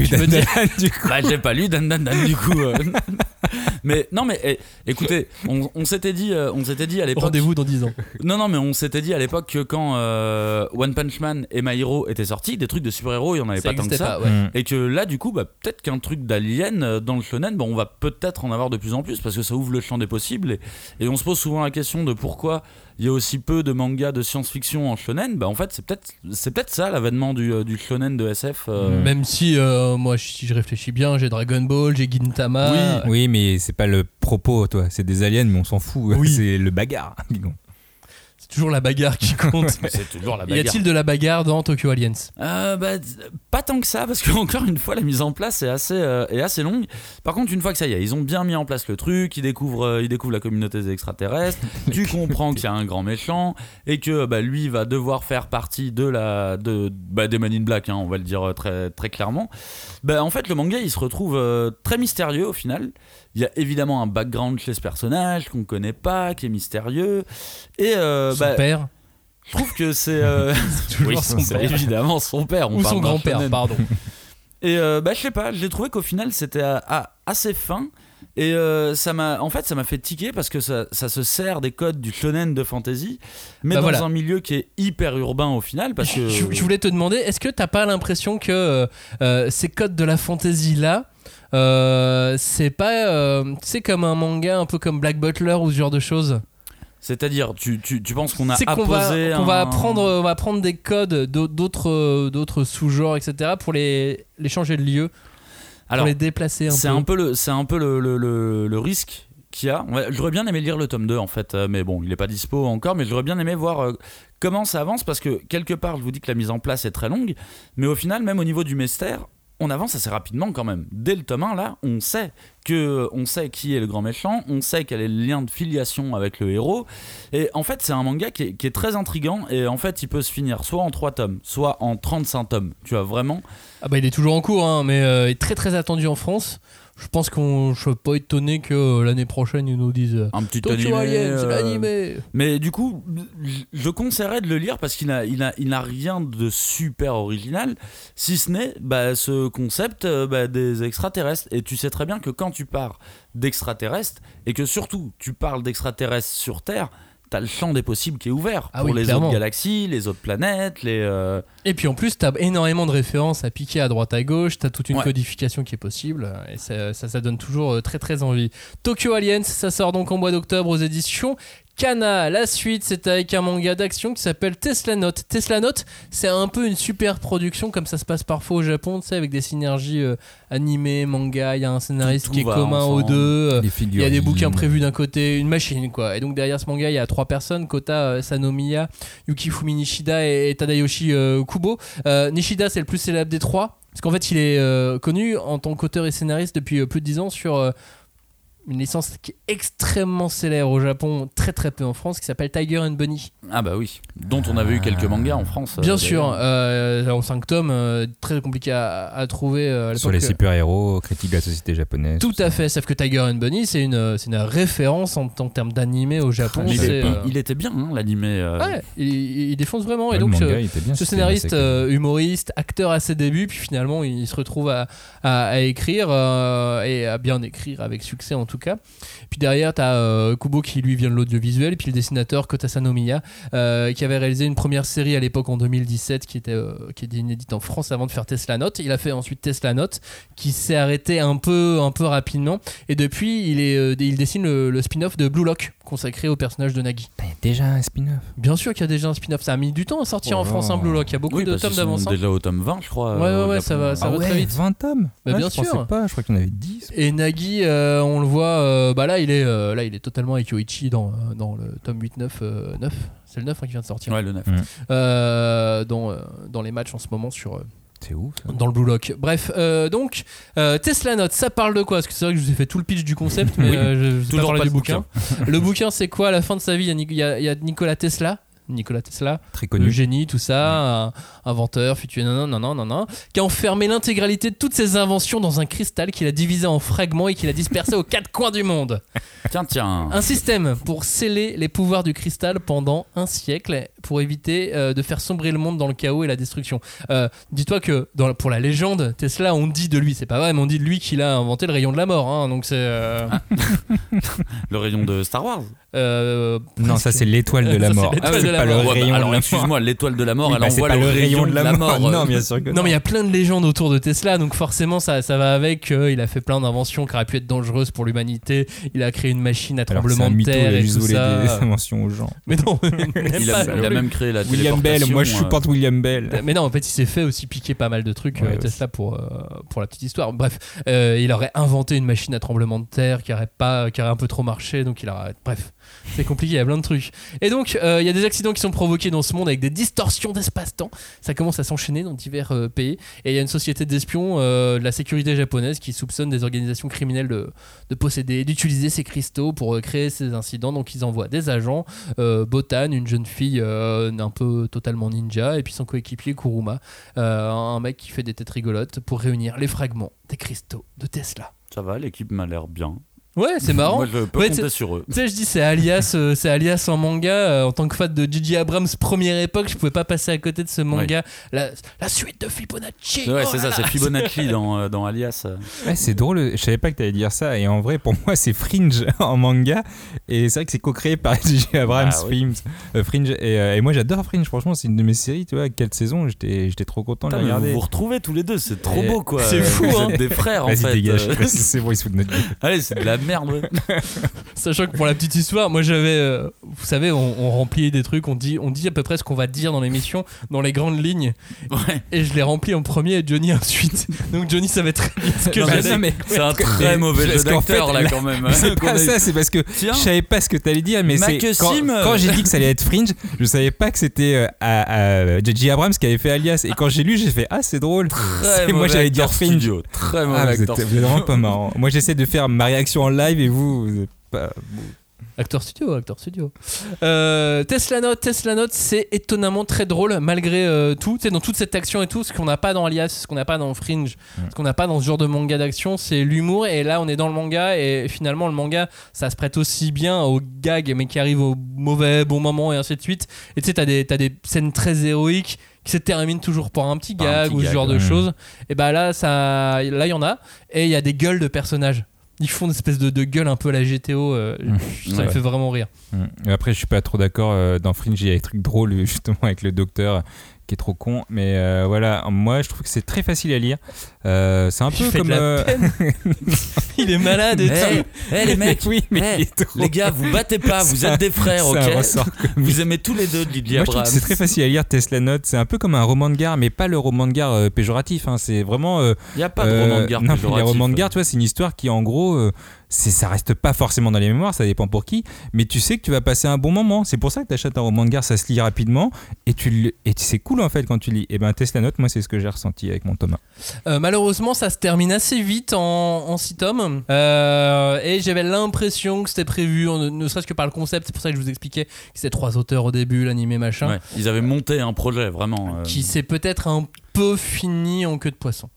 du coup. Bah, j'ai pas lu Dan Dan Dan du coup. euh. mais non, mais eh, écoutez, on, on s'était dit, euh, on s'était dit à l'époque. Rendez-vous dans 10 ans. Non, non, mais on s'était dit à l'époque que quand euh, One Punch Man et My Hero étaient sortis, des trucs de super-héros, il y en avait Ça pas tant que ça. pas, ouais. Mm. Et que là, du coup, bah, peut-être qu'un truc d'alien euh, dans le shonen, bon, on va peut-être en avoir de plus en plus parce que ça ouvre le champ des possibles. Et, et on se pose souvent la question de pourquoi il y a aussi peu de mangas de science-fiction en shonen. Bah, en fait, c'est peut-être c'est peut-être ça l'avènement du, euh, du shonen de SF. euh. Mm. Même si, euh, moi, si je réfléchis bien, j'ai Dragon Ball, j'ai Gintama. Oui. Oui, mais c'est pas le propos, toi. C'est des aliens, mais on s'en fout. Oui. C'est le bagarre. Toujours la bagarre qui compte. C'est toujours la y a-t-il de la bagarre dans Tokyo Aliens? Euh, bah, pas tant que ça, parce que encore une fois, la mise en place est assez, euh, est assez longue. Par contre, une fois que ça y est, ils ont bien mis en place le truc, ils découvrent, euh, ils découvrent la communauté des extraterrestres, tu comprends qu'il y a un grand méchant, et que bah, lui va devoir faire partie de la, de, bah, des Man in Black, hein, on va le dire euh, très, très clairement. Bah, en fait, le manga, il se retrouve très mystérieux au final. Il y a évidemment un background chez ce personnage qu'on connaît pas, qui est mystérieux. Et euh, Son bah, père je trouve que c'est. euh, oui, son c'est père. évidemment son père. on Ou son grand-père, pardon. Et euh, bah, je sais pas, j'ai trouvé qu'au final c'était assez fin. Et euh, ça m'a, en fait, ça m'a fait tiquer parce que ça, ça se sert des codes du shonen de fantasy, mais Bah dans voilà. un milieu qui est hyper urbain au final. Parce que Je, je voulais te demander, est-ce que t'as pas l'impression que euh, euh, ces codes de la fantasy là, euh, c'est pas, euh, c'est comme un manga un peu comme Black Butler ou ce genre de choses c'est-à-dire, tu, tu, tu penses qu'on a qu'on va, apposé qu'on va un- apprendre, on va prendre des codes d'au- d'autres, euh, d'autres sous-genres, etc. pour les, les changer de lieu, Alors, pour les déplacer un c'est peu. un peu le, c'est un peu le, le, le- le risque qu'il y a. J'aurais bien aimé lire le tome 2 en fait, mais bon, il est pas dispo encore. Mais j'aurais bien aimé voir comment ça avance parce que quelque part, je vous dis que la mise en place est très longue, mais au final, même au niveau du mystère, on avance assez rapidement quand même. Dès le tome 1, là, on sait qui est le grand méchant, on sait quel est le lien de filiation avec le héros. Et en fait, c'est un manga qui est, qui est très intrigant et en fait, il peut se finir soit en 3 tomes, soit en 35 tomes. Tu vois vraiment Ah bah il est toujours en cours, hein, mais euh, il est très très attendu en France. Je pense qu'on, je suis pas étonné que euh, l'année prochaine ils nous disent euh, un petit Tokyo animé. C'est euh, l'animé. Mais du coup, je- conseillerais de le lire parce qu'il n'a il a, il n'a rien de super original, si ce n'est bah, ce concept bah, des extraterrestres. Et tu sais très bien que quand tu pars d'extraterrestres, et que surtout tu parles d'extraterrestres sur Terre, t'as le champ des possibles qui est ouvert Ah pour oui, les clairement. autres galaxies, les autres planètes, les. euh, Et puis en plus, t'as énormément de références à piquer à droite à gauche, t'as toute une Ouais. codification qui est possible, et ça, ça, ça donne toujours euh, très très envie. Tokyo Aliens, ça sort donc en mois d'octobre aux éditions Kana. La suite, c'est avec un manga d'action qui s'appelle Tesla Note. Tesla Note, c'est un peu une super production, comme ça se passe parfois au Japon, tu sais, avec des synergies euh, animées, manga, il y a un scénariste Tout qui est commun aux deux. euh, il y a des bouquins prévus d'un côté, une machine quoi. Et donc derrière ce manga, il y a trois personnes Kota euh, Sanomiya, Yukifumi Nishida et, et Tadayoshi euh, Kubo. Nishida, c'est le plus célèbre des trois. Parce qu'en fait, il est connu en tant qu'auteur et scénariste depuis plus de 10 ans sur une licence qui est extrêmement célèbre au Japon, très très peu en France, qui s'appelle Tiger and Bunny. Ah bah oui, dont on avait eu quelques mangas en France. euh, Bien d'ailleurs. sûr, euh, en 5 tomes, euh, très compliqué à, à trouver. euh, à Sur les super-héros, critique de la société japonaise. Tout à fait, sauf que Tiger and Bunny, c'est une, c'est une référence en, en termes d'animé au Japon. Mais il, c'est, est- euh, il était bien, hein, l'animé. euh, Ouais, il, il défonce vraiment. Ouais, et donc, manga, ce, bien, scénariste, euh, humoriste, acteur à ses débuts, puis finalement, il se retrouve à, à- à écrire euh, et à bien écrire avec succès en tout Puis derrière, tu as Kubo qui lui vient de l'audiovisuel, puis le dessinateur Kota Sanomiya euh, qui avait réalisé une première série à l'époque en 2017 qui était, euh, qui inédite en France avant de faire Tesla Note. Il a fait ensuite Tesla Note qui s'est arrêté un peu, un peu rapidement. Et depuis, il, est, euh, dessine le spin-off de Blue Lock consacré au personnage de Nagi. Il y a déjà un spin-off. Bien sûr qu'il y a déjà un spin-off. Ça a mis du temps à sortir Oh en France, un Blue Lock. Il y a beaucoup oui, de tomes d'avance. hein. déjà au tome 20, je crois. Ouais, ouais, euh, ouais, ça va- ça ah va ouais, très vite. 20 tomes Bah, Ouais, bien je pensais sûr. pas, je crois qu'il y en avait 10. Et Nagi, euh, on le voit, euh, bah là il, est, euh, là, il est totalement avec Yoichi dans, euh, dans le tome 8, 9, euh, 9. C'est le 9 hein, qui vient de sortir. Ouais, le 9. Euh, dans, euh, dans les matchs en ce moment sur, euh, C'est ouf. ça. dans le Blue Lock. Bref, euh, donc euh, Tesla Note, ça parle de quoi? Parce que c'est vrai que je vous ai fait tout le pitch du concept, mais Oui. euh, je, je vous ai pas Toujours parlé pas du le bouquin. le bouquin, c'est quoi? À la fin de sa vie, il y a y, y Nikola Tesla. Nicolas Tesla, Très le connu. génie, tout ça, un inventeur, futur, non, non, non, non, non, qui a enfermé l'intégralité de toutes ses inventions dans un cristal qu'il a divisé en fragments et qu'il a dispersé aux quatre coins du monde. Tiens, tiens. Un système pour sceller les pouvoirs du cristal pendant un siècle pour éviter euh, de faire sombrer le monde dans le chaos et la destruction. Euh, Dis-toi que dans, pour la légende, Tesla, on dit de lui, c'est pas vrai, mais on dit de lui qu'il a inventé le rayon de la mort. hein, donc c'est. euh, Le rayon de Star Wars. euh, Non, ça c'est l'étoile de la mort. Ah, c'est pas le rayon alors excuse-moi, l'étoile de la mort, elle bah, envoie le rayon de la mort. Non, bien sûr que Non, mais il y a plein de légendes autour de Tesla, donc forcément ça, ça va avec. euh, il a fait plein d'inventions qui auraient pu être dangereuses pour l'humanité. Il a créé une machine à tremblement de terre a et tout ça. des inventions aux gens. Mais non, Il a, même créé la William Bell, moi je supporte William Bell. Mais non, en fait, il s'est fait aussi piquer pas mal de trucs, Ouais, euh. Tesla, pour, euh, pour la petite histoire. Bref, euh, il aurait inventé une machine à tremblement de terre qui aurait, pas, qui aurait un peu trop marché, donc il aurait. Bref, c'est compliqué, il y a plein de trucs. Et donc, euh, il y a des accidents qui sont provoqués dans ce monde avec des distorsions d'espace-temps. Ça commence à s'enchaîner dans divers euh, pays. Et il y a une société d'espions euh, la sécurité japonaise qui soupçonne des organisations criminelles de, de posséder, d'utiliser ces cristaux pour créer ces incidents. Donc, ils envoient des agents, Botan, une jeune fille un peu totalement ninja, et puis son coéquipier Kuruma, un mec qui fait des têtes rigolotes pour réunir les fragments des cristaux de Tesla. Ça va, l'équipe m'a l'air bien. Ouais, c'est marrant. Moi, je peux Ouais, compter sur eux. Tu sais, je dis c'est alias, euh, c'est alias en manga. euh, en tant que fan de J.J. Abrams première époque, je pouvais pas passer à côté de ce manga. La, la suite de Fibonacci. Ouais, oh c'est ça, c'est Fibonacci dans, euh, dans Alias. Ouais, c'est drôle, je savais pas que t'allais dire ça. Et en vrai, pour moi, c'est Fringe en manga. Et c'est vrai que c'est co-créé par J.J. Abrams Ah oui. Films. euh, Fringe. Et, euh, et moi, j'adore Fringe. Franchement, c'est une de mes séries. Tu vois, quelle saison J'étais j'étais trop content de Putain, la mais vous regarder. vous retrouvez tous les deux, c'est trop Et- beau quoi. C'est fou, hein. des frères en Vas-y, fait. dégage. c'est bon, ils se foutent de notre. Allez, c'est de la merde. ouais. Sachant que pour la petite histoire, moi j'avais, euh, vous savez, on, on remplit des trucs, on dit, on dit à peu près ce qu'on va dire dans l'émission, dans les grandes lignes, Ouais. et je l'ai rempli en premier et Johnny ensuite. Donc Johnny savait très bien ce que Non, mais j'allais. ça, mais- C'est un très mauvais jeu d'acteur là quand même. C'est pas ça, c'est parce que Tiens. je savais pas ce que t'allais dire, mais c'est quand, quand j'ai dit que ça allait être Fringe, je savais pas que c'était euh, à, à J.J. Abrams qui avait fait Alias. Et quand j'ai lu, j'ai fait ah c'est drôle. Très C'est- moi mauvais j'allais dire Fringe. studio. Très mauvais Ah, êtes studio. vraiment pas marrant. Moi j'essaie de faire ma réaction en live et vous, vous êtes pas. Acteur studio, acteur studio. Euh, Tesla Note, Tesla Note, c'est étonnamment très drôle malgré euh, tout. Tu sais, dans toute cette action et tout, ce qu'on n'a pas dans Alias, ce qu'on n'a pas dans Fringe, ce qu'on n'a pas dans ce genre de manga d'action, c'est l'humour. Et là, on est dans le manga et finalement, le manga, ça se prête aussi bien aux gags, mais qui arrivent au mauvais, bon moment et ainsi de suite. Et tu sais, t'as des, t'as des scènes très héroïques qui se terminent toujours par un petit un gag petit ou ce gag, genre de choses. Et bah là, ça, là, il y en a. Et il y a des gueules de personnages. Ils font une espèce de, de gueule un peu à la GTO. euh, ça me fait vraiment rire. Mm. Et Après, je suis pas trop d'accord. euh, Dans Fringe, il y a des trucs drôles, justement, avec le docteur qui est trop con. Mais euh, voilà, moi, je trouve que c'est très facile à lire. Euh, c'est un Il peu comme. la euh, Il est malade et Eh, tout. eh, les mecs, oui, mais eh, il est trop- les gars, vous battez pas, vous êtes des frères, ok Vous aimez tous les deux que Abrams. c'est très facile à lire Tesla Note. C'est un peu comme un roman de gare, mais pas le roman de gare euh, péjoratif. hein. C'est vraiment. Il n'y a pas de roman de gare non, mais les péjoratif. romans de gare, tu vois, c'est une histoire qui, en gros, ça reste pas forcément dans les mémoires, ça dépend pour qui, mais tu sais que tu vas passer un bon moment. C'est pour ça que tu achètes un roman de gare, ça se lit rapidement, et, tu le- et c'est cool en fait quand tu lis. Et ben, Tesla Note, moi, c'est ce que j'ai ressenti avec mon Thomas. Euh, malheureusement, ça se termine assez vite en, en six tomes. Euh, et j'avais l'impression que c'était prévu, en- ne serait-ce que par le concept. C'est pour ça que je vous expliquais que c'était trois auteurs au début, l'animé machin. Ouais, ils avaient monté un projet vraiment. euh, Qui s'est peut-être un peu fini en queue de poisson.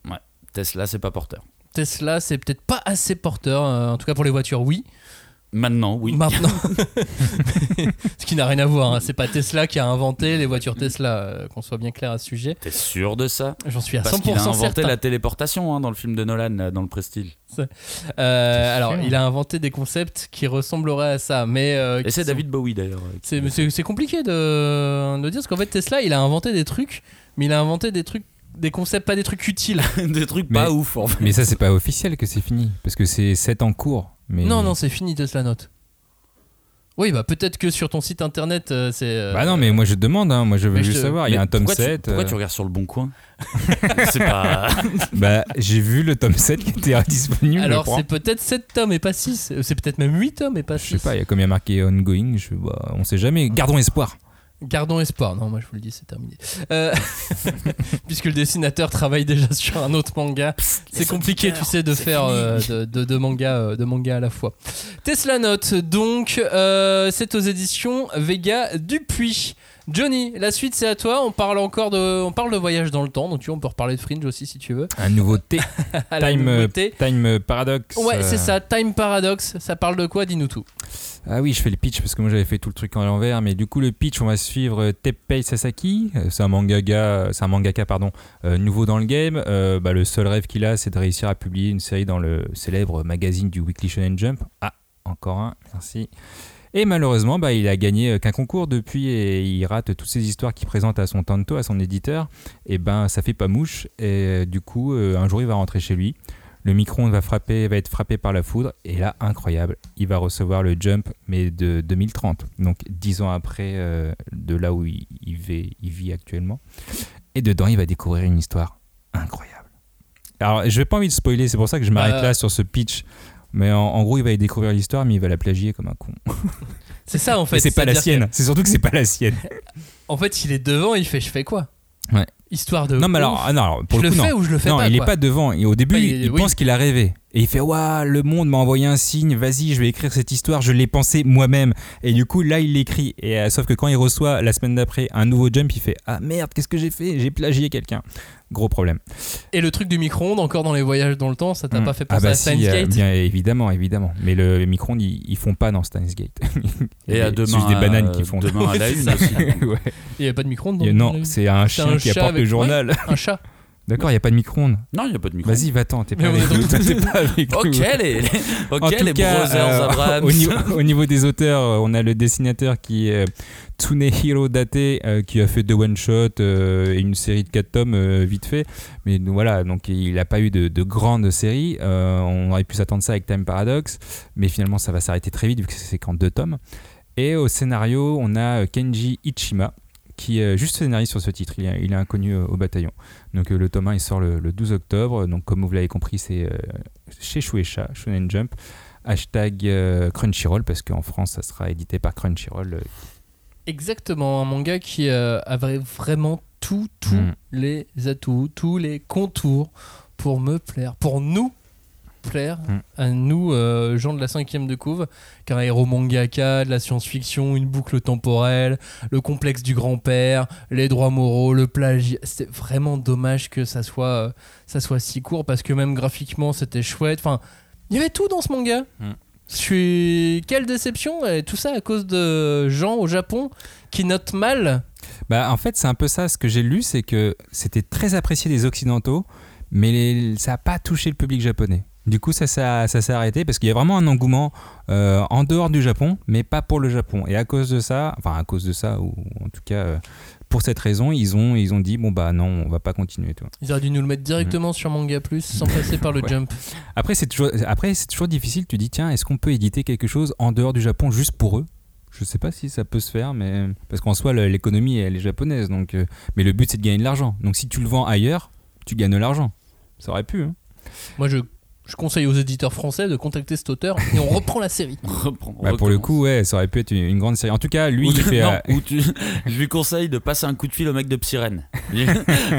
Tesla, c'est pas porteur. Tesla, c'est peut-être pas assez porteur. euh, en tout cas pour les voitures, oui. Maintenant, oui. Maintenant. ce qui n'a rien à voir. hein. C'est pas Tesla qui a inventé les voitures Tesla. euh, Qu'on soit bien clair à ce sujet. T'es sûr de ça? J'en suis à 100% Parce qu'il a inventé certain. la téléportation hein, dans le film de Nolan, dans le Prestige. Euh, alors, il a inventé des concepts qui ressembleraient à ça, mais euh, Et c'est sont- David Bowie d'ailleurs. c'est compliqué de, de dire parce qu'en fait Tesla il a inventé des trucs, mais il a inventé des trucs, des concepts, pas des trucs utiles. Des trucs Mais- pas ouf en fait. Mais ça, c'est pas officiel que c'est fini, parce que c'est 7 en cours. Mais... Non non c'est fini Tesla Note. Oui bah peut-être que sur ton site internet euh, c'est. euh, Bah non, mais moi je demande, hein, moi je veux je juste te- savoir. Il y a un tome pourquoi tu- 7. pourquoi euh, tu regardes sur le bon coin C'est pas. Bah, j'ai vu le tome 7 qui était disponible. Alors je c'est peut-être 7 tomes et pas 6 C'est peut-être même 8 tomes et pas Je 6 sais pas, il y a combien marqué ongoing, je, bah, on sait jamais. Gardons espoir. Gardons espoir. Non moi je vous le dis c'est terminé. Euh, Puisque le dessinateur travaille déjà sur un autre manga. C'est compliqué, tu sais, de faire euh, de, de, de manga, euh, de manga à la fois. Tesla Note, donc, euh, c'est aux éditions Vega Dupuis. Johnny, la suite c'est à toi. On parle encore de, on parle de voyage dans le temps, donc tu vois, on peut reparler de Fringe aussi si tu veux. Un nouveau T. À la Time, euh, nouveauté. Time Paradox. Ouais, euh, c'est ça. Time Paradox. Ça parle de quoi? Dis-nous tout. Ah oui, je fais le pitch parce que moi j'avais fait tout le truc en l'envers, mais du coup le pitch, on va suivre euh, Teppei Sasaki. Euh, C'est un mangaka, c'est un mangaka pardon, euh, nouveau dans le game. Euh, bah, le seul rêve qu'il a, c'est de réussir à publier une série dans le célèbre magazine du Weekly Shonen Jump. Ah, encore un, merci. Et malheureusement, bah, il a gagné euh, qu'un concours depuis et il rate toutes ces histoires qu'il présente à son tanto, à son éditeur. Et ben, ça fait pas mouche. Et euh, du coup, euh, un jour, il va rentrer chez lui. Le micro va, frapper, va être frappé par la foudre. Et là, incroyable, il va recevoir le jump, mais de 2030. Donc, dix ans après euh, de là où il, il vit, il vit actuellement. Et dedans, il va découvrir une histoire incroyable. Alors, je n'ai pas envie de spoiler, c'est pour ça que je m'arrête Bah, là sur ce pitch. Mais en, en gros, il va y découvrir l'histoire, mais il va la plagier comme un con. C'est ça en fait. C'est pas la sienne. C'est surtout que c'est pas la sienne. En fait, il est devant, il fait je fais quoi? Ouais. Histoire de. Non, mais alors, ah non, alors, pour je le non. fais ou je le fais non, pas il est quoi. pas devant. Et au début, il, il- il oui. pense qu'il a rêvé. Et il fait Waouh, le monde m'a envoyé un signe, vas-y, je vais écrire cette histoire, je l'ai pensé moi-même. Et du coup, là, il l'écrit. Et euh, sauf que quand il reçoit la semaine d'après un nouveau jump, il fait Ah merde, qu'est-ce que j'ai fait? J'ai plagié quelqu'un. Gros problème. Et le truc du micro-ondes, encore dans les voyages dans le temps, ça t'a Hmm. pas fait Ah penser bah à si, Steins euh, Gate bien évidemment, évidemment. Mais le micro-ondes, ils, ils font pas dans Steins Gate. Il y Et a à demain. juste des bananes euh, qui font. Demain à la C'est une ça. aussi. Ouais. Il y avait pas de micro-ondes a- Non, c'est un C'est chien un qui apporte le journal. Un chat. D'accord, il n'y a pas de micro-ondes. Non, il n'y a pas de micro. Vas-y, va-t'en, t'es pas avec nous. T'es pas avec nous. Ok, les, les- ok, En tout les cas, brothers euh, Abrams. au, niveau, au niveau des auteurs, euh, on a le dessinateur qui est euh, Tsunehiro Date, euh, qui a fait deux one-shot euh, et une série de 4 tomes euh, vite fait. Mais voilà, donc il n'a pas eu de, de grandes séries. Euh, on aurait pu s'attendre ça avec Time Paradox, mais finalement ça va s'arrêter très vite vu que c'est qu'en deux tomes. Et au scénario, on a Kenji Ichima qui est juste scénariste sur ce titre. Il est, il est inconnu euh, au bataillon. Donc euh, le tome 1 il sort le, le 12 octobre. Donc comme vous l'avez compris, c'est euh, chez Shueisha, Shonen Jump. Hashtag Crunchyroll parce qu'en France ça sera édité par Crunchyroll. Exactement, un manga qui avait vraiment tous tous Mm. les atouts, tous les contours pour me plaire, pour nous plaire, Mm. à nous, euh, gens de la cinquième de couve, qu'un héros mangaka, de la science-fiction, une boucle temporelle, le complexe du grand-père, les droits moraux, le plagiat. C'est vraiment dommage que ça soit, euh, ça soit si court parce que même graphiquement c'était chouette. Enfin, il y avait tout dans ce manga. Mm. Je suis... Quelle déception Et tout ça à cause de gens au Japon qui notent mal. Bah, en fait, c'est un peu ça. Ce que j'ai lu, c'est que c'était très apprécié des Occidentaux, mais les- ça n'a pas touché le public japonais. Du coup, ça, ça, ça s'est arrêté parce qu'il y a vraiment un engouement euh, en dehors du Japon, mais pas pour le Japon. Et à cause de ça, enfin à cause de ça, ou en tout cas euh, pour cette raison, ils ont, ils ont dit bon bah non, on va pas continuer. Ils auraient dû nous le mettre directement sur Manga Plus sans passer par le Ouais. Jump. Après, c'est toujours, après, c'est toujours difficile. Tu dis tiens, est-ce qu'on peut éditer quelque chose en dehors du Japon juste pour eux? Je sais pas si ça peut se faire, mais parce qu'en soi, l'économie elle est japonaise, donc. euh, mais le but c'est de gagner de l'argent. Donc si tu le vends ailleurs, tu gagnes de l'argent. Ça aurait pu. hein. Moi, je, je conseille aux éditeurs français de contacter cet auteur et on reprend la série. On reprend, on Bah, pour le coup, ouais, ça aurait pu être une, une grande série. En tout cas, lui, Ou il fait. non, euh, ou tu- je lui conseille de passer un coup de fil au mec de Psyrène.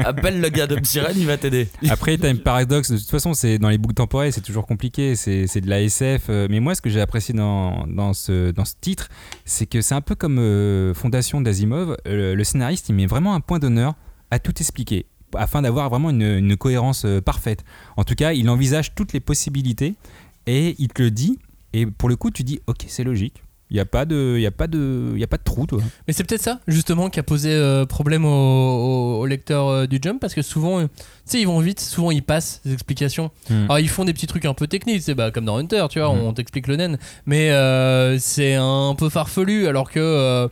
Appelle le gars de Psyrène, il va t'aider. Après, Time Paradox, de toute façon, c'est dans les boucles temporelles, c'est toujours compliqué, c'est de la SF. euh, mais moi, ce que j'ai apprécié dans, dans, ce, dans ce titre, c'est que c'est un peu comme euh, Fondation d'Asimov. euh, le scénariste, il met vraiment un point d'honneur à tout expliquer, afin d'avoir vraiment une, une cohérence euh, parfaite. En tout cas, il envisage toutes les possibilités et il te le dit. Et pour le coup, tu dis, ok, c'est logique. Il n'y a, pas de- il y a, pas de- il y a pas de trou, toi. Mais c'est peut-être ça, justement, qui a posé euh, problème aux, aux- aux lecteurs euh, du Jump parce que souvent, euh, tu sais, ils vont vite, souvent ils passent des explications. Hmm. Alors, ils font des petits trucs un peu techniques, c'est bah, comme dans Hunter, tu vois, Hmm. on t'explique le naine. Mais c'est un peu farfelu, alors que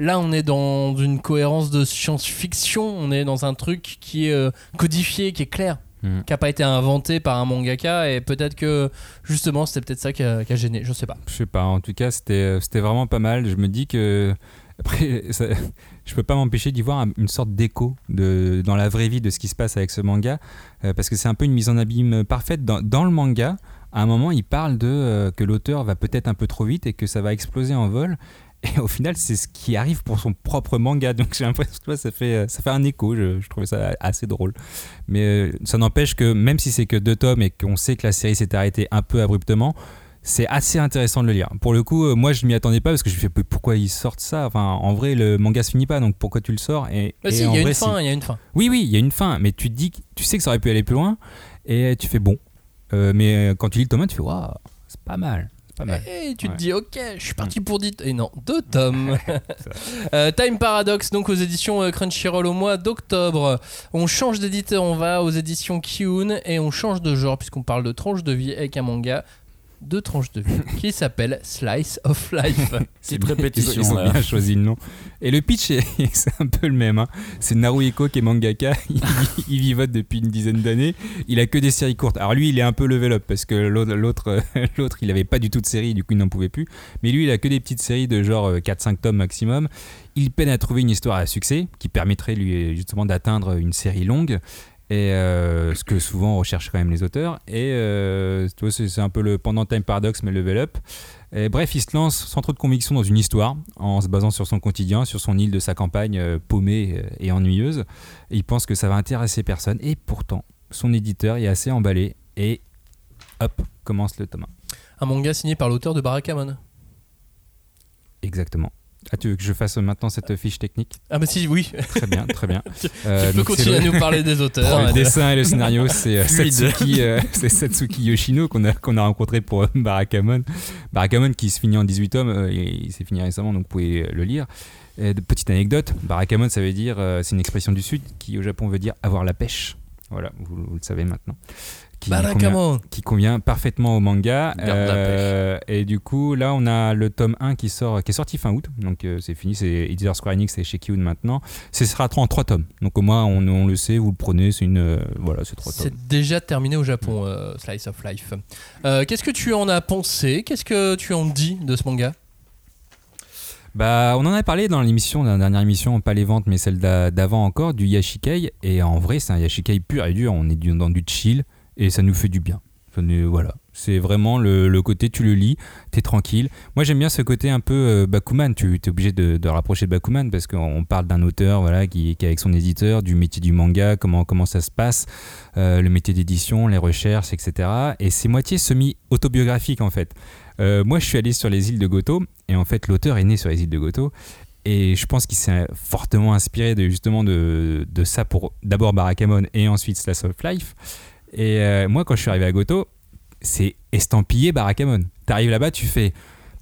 là, on est dans une cohérence de science-fiction, on est dans un truc qui est euh, codifié, qui est clair. Hmm. Qui a pas été inventé par un mangaka et peut-être que justement c'était peut-être ça qui a, qui a gêné, je sais pas. Je sais pas, en tout cas, c'était euh, c'était vraiment pas mal. Je me dis que. Après, ça- je peux pas m'empêcher d'y voir un- une sorte d'écho de, dans la vraie vie de ce qui se passe avec ce manga, euh, parce que c'est un peu une mise en abîme parfaite. Dans, dans le manga, à un moment, il parle de euh, que l'auteur va peut-être un peu trop vite et que ça va exploser en vol. Et au final, c'est ce qui arrive pour son propre manga. Donc j'ai l'impression que ça fait, euh, ça fait un écho. Je, je trouvais ça assez drôle. Mais euh, ça n'empêche que même si c'est que deux tomes et qu'on sait que la série s'est arrêtée un peu abruptement, c'est assez intéressant de le lire. Pour le coup, euh, moi je m'y attendais pas parce que je me fais pourquoi ils sortent ça? Enfin, en vrai, le manga se finit pas, donc pourquoi tu le sors? Et, Bah et si, il y a une fin, il y a une fin. Oui, oui, il y a une fin, mais tu dis, tu sais que ça aurait pu aller plus loin et tu fais bon. Euh, mais quand tu lis le tome 1, tu fais waouh, c'est pas mal, pas mal. Et tu Ouais. Mm. te dis, ok, je suis parti pour 10 Et non, deux tomes. Euh, Time Paradox, donc aux éditions euh, Crunchyroll au mois d'octobre. On change d'éditeur, on va aux éditions Kiun et on change de genre, puisqu'on parle de tranche de vie avec un manga de tranche de vie qui s'appelle Slice of Life. Bien- répétition, Ils ont là. bien choisi le nom. Et le pitch, est- c'est un peu le même. hein. C'est Naruhiko qui est mangaka. Il, il vivote depuis une dizaine d'années. Il a que des séries courtes. Alors lui, il est un peu level up parce que l'autre, il avait pas du tout de série. Du coup, il n'en pouvait plus. Mais lui, il a que des petites séries de genre euh, 4-5 tomes maximum. Il peine à trouver une histoire à succès qui permettrait lui justement d'atteindre une série longue. Et euh, ce que souvent recherchent quand même les auteurs. Et euh, tu vois, c'est un peu le pendant Time Paradox, mais level up. Et bref, il se lance sans trop de conviction dans une histoire, en se basant sur son quotidien, sur son île de sa campagne euh, paumée euh, et ennuyeuse. Et il pense que ça va intéresser personne. Et pourtant, son éditeur est assez emballé. Et hop, commence le tome 1. un manga signé par l'auteur de Barakamon. Exactement. Ah, tu veux que je fasse maintenant cette fiche technique? Ah bah si, oui, Très bien, très bien. tu Euh, peux continuer le- à nous parler des auteurs. Le dessin et le scénario, c'est euh. Satsuki, euh, c'est Satsuki Yoshino qu'on a, qu'on a rencontré pour euh, Barakamon. Barakamon qui se finit en 18 tomes, et il s'est fini récemment, donc vous pouvez le lire. Et petite anecdote, Barakamon, ça veut dire, c'est une expression du Sud qui au Japon veut dire avoir la pêche. Voilà, vous, vous le savez maintenant. Qui convient, Barakamon. qui convient parfaitement au manga. Euh, et du coup, là, on a le tome 1 qui, sort, qui est sorti fin août. Donc, euh, c'est fini. C'est Editor Square Enix et chez Kiun maintenant. Ce sera en 3 tomes. Donc, au moins, on, on le sait, vous le prenez. C'est une. euh, voilà, c'est 3 tomes. C'est déjà terminé au Japon, Slice of Life. Qu'est-ce que tu en as pensé? Qu'est-ce que tu en dis de ce manga? Bah, on en a parlé dans l'émission, dans la dernière émission, pas les ventes, mais celle d'a- d'avant encore, du Yashikei. Et en vrai, c'est un Yashikei pur et dur. On est dans du chill et ça nous fait du bien. Voilà. C'est vraiment le, côté, tu le lis, t'es tranquille. Moi, j'aime bien ce côté un peu euh, Bakuman. Tu es obligé de, de rapprocher de Bakuman parce qu'on parle d'un auteur voilà, qui, est avec son éditeur, du métier du manga, comment, comment ça se passe, euh, le métier d'édition, les recherches, etc. Et c'est moitié semi-autobiographique en fait. Euh, moi, je suis allé sur les îles de Goto, et en fait, l'auteur est né sur les îles de Goto, et je pense qu'il s'est fortement inspiré de, justement de, de ça pour d'abord Barakamon et ensuite Slice of Life. Et euh, moi, quand je suis arrivé à Goto, c'est estampillé Barakamon. T'arrives là-bas, tu fais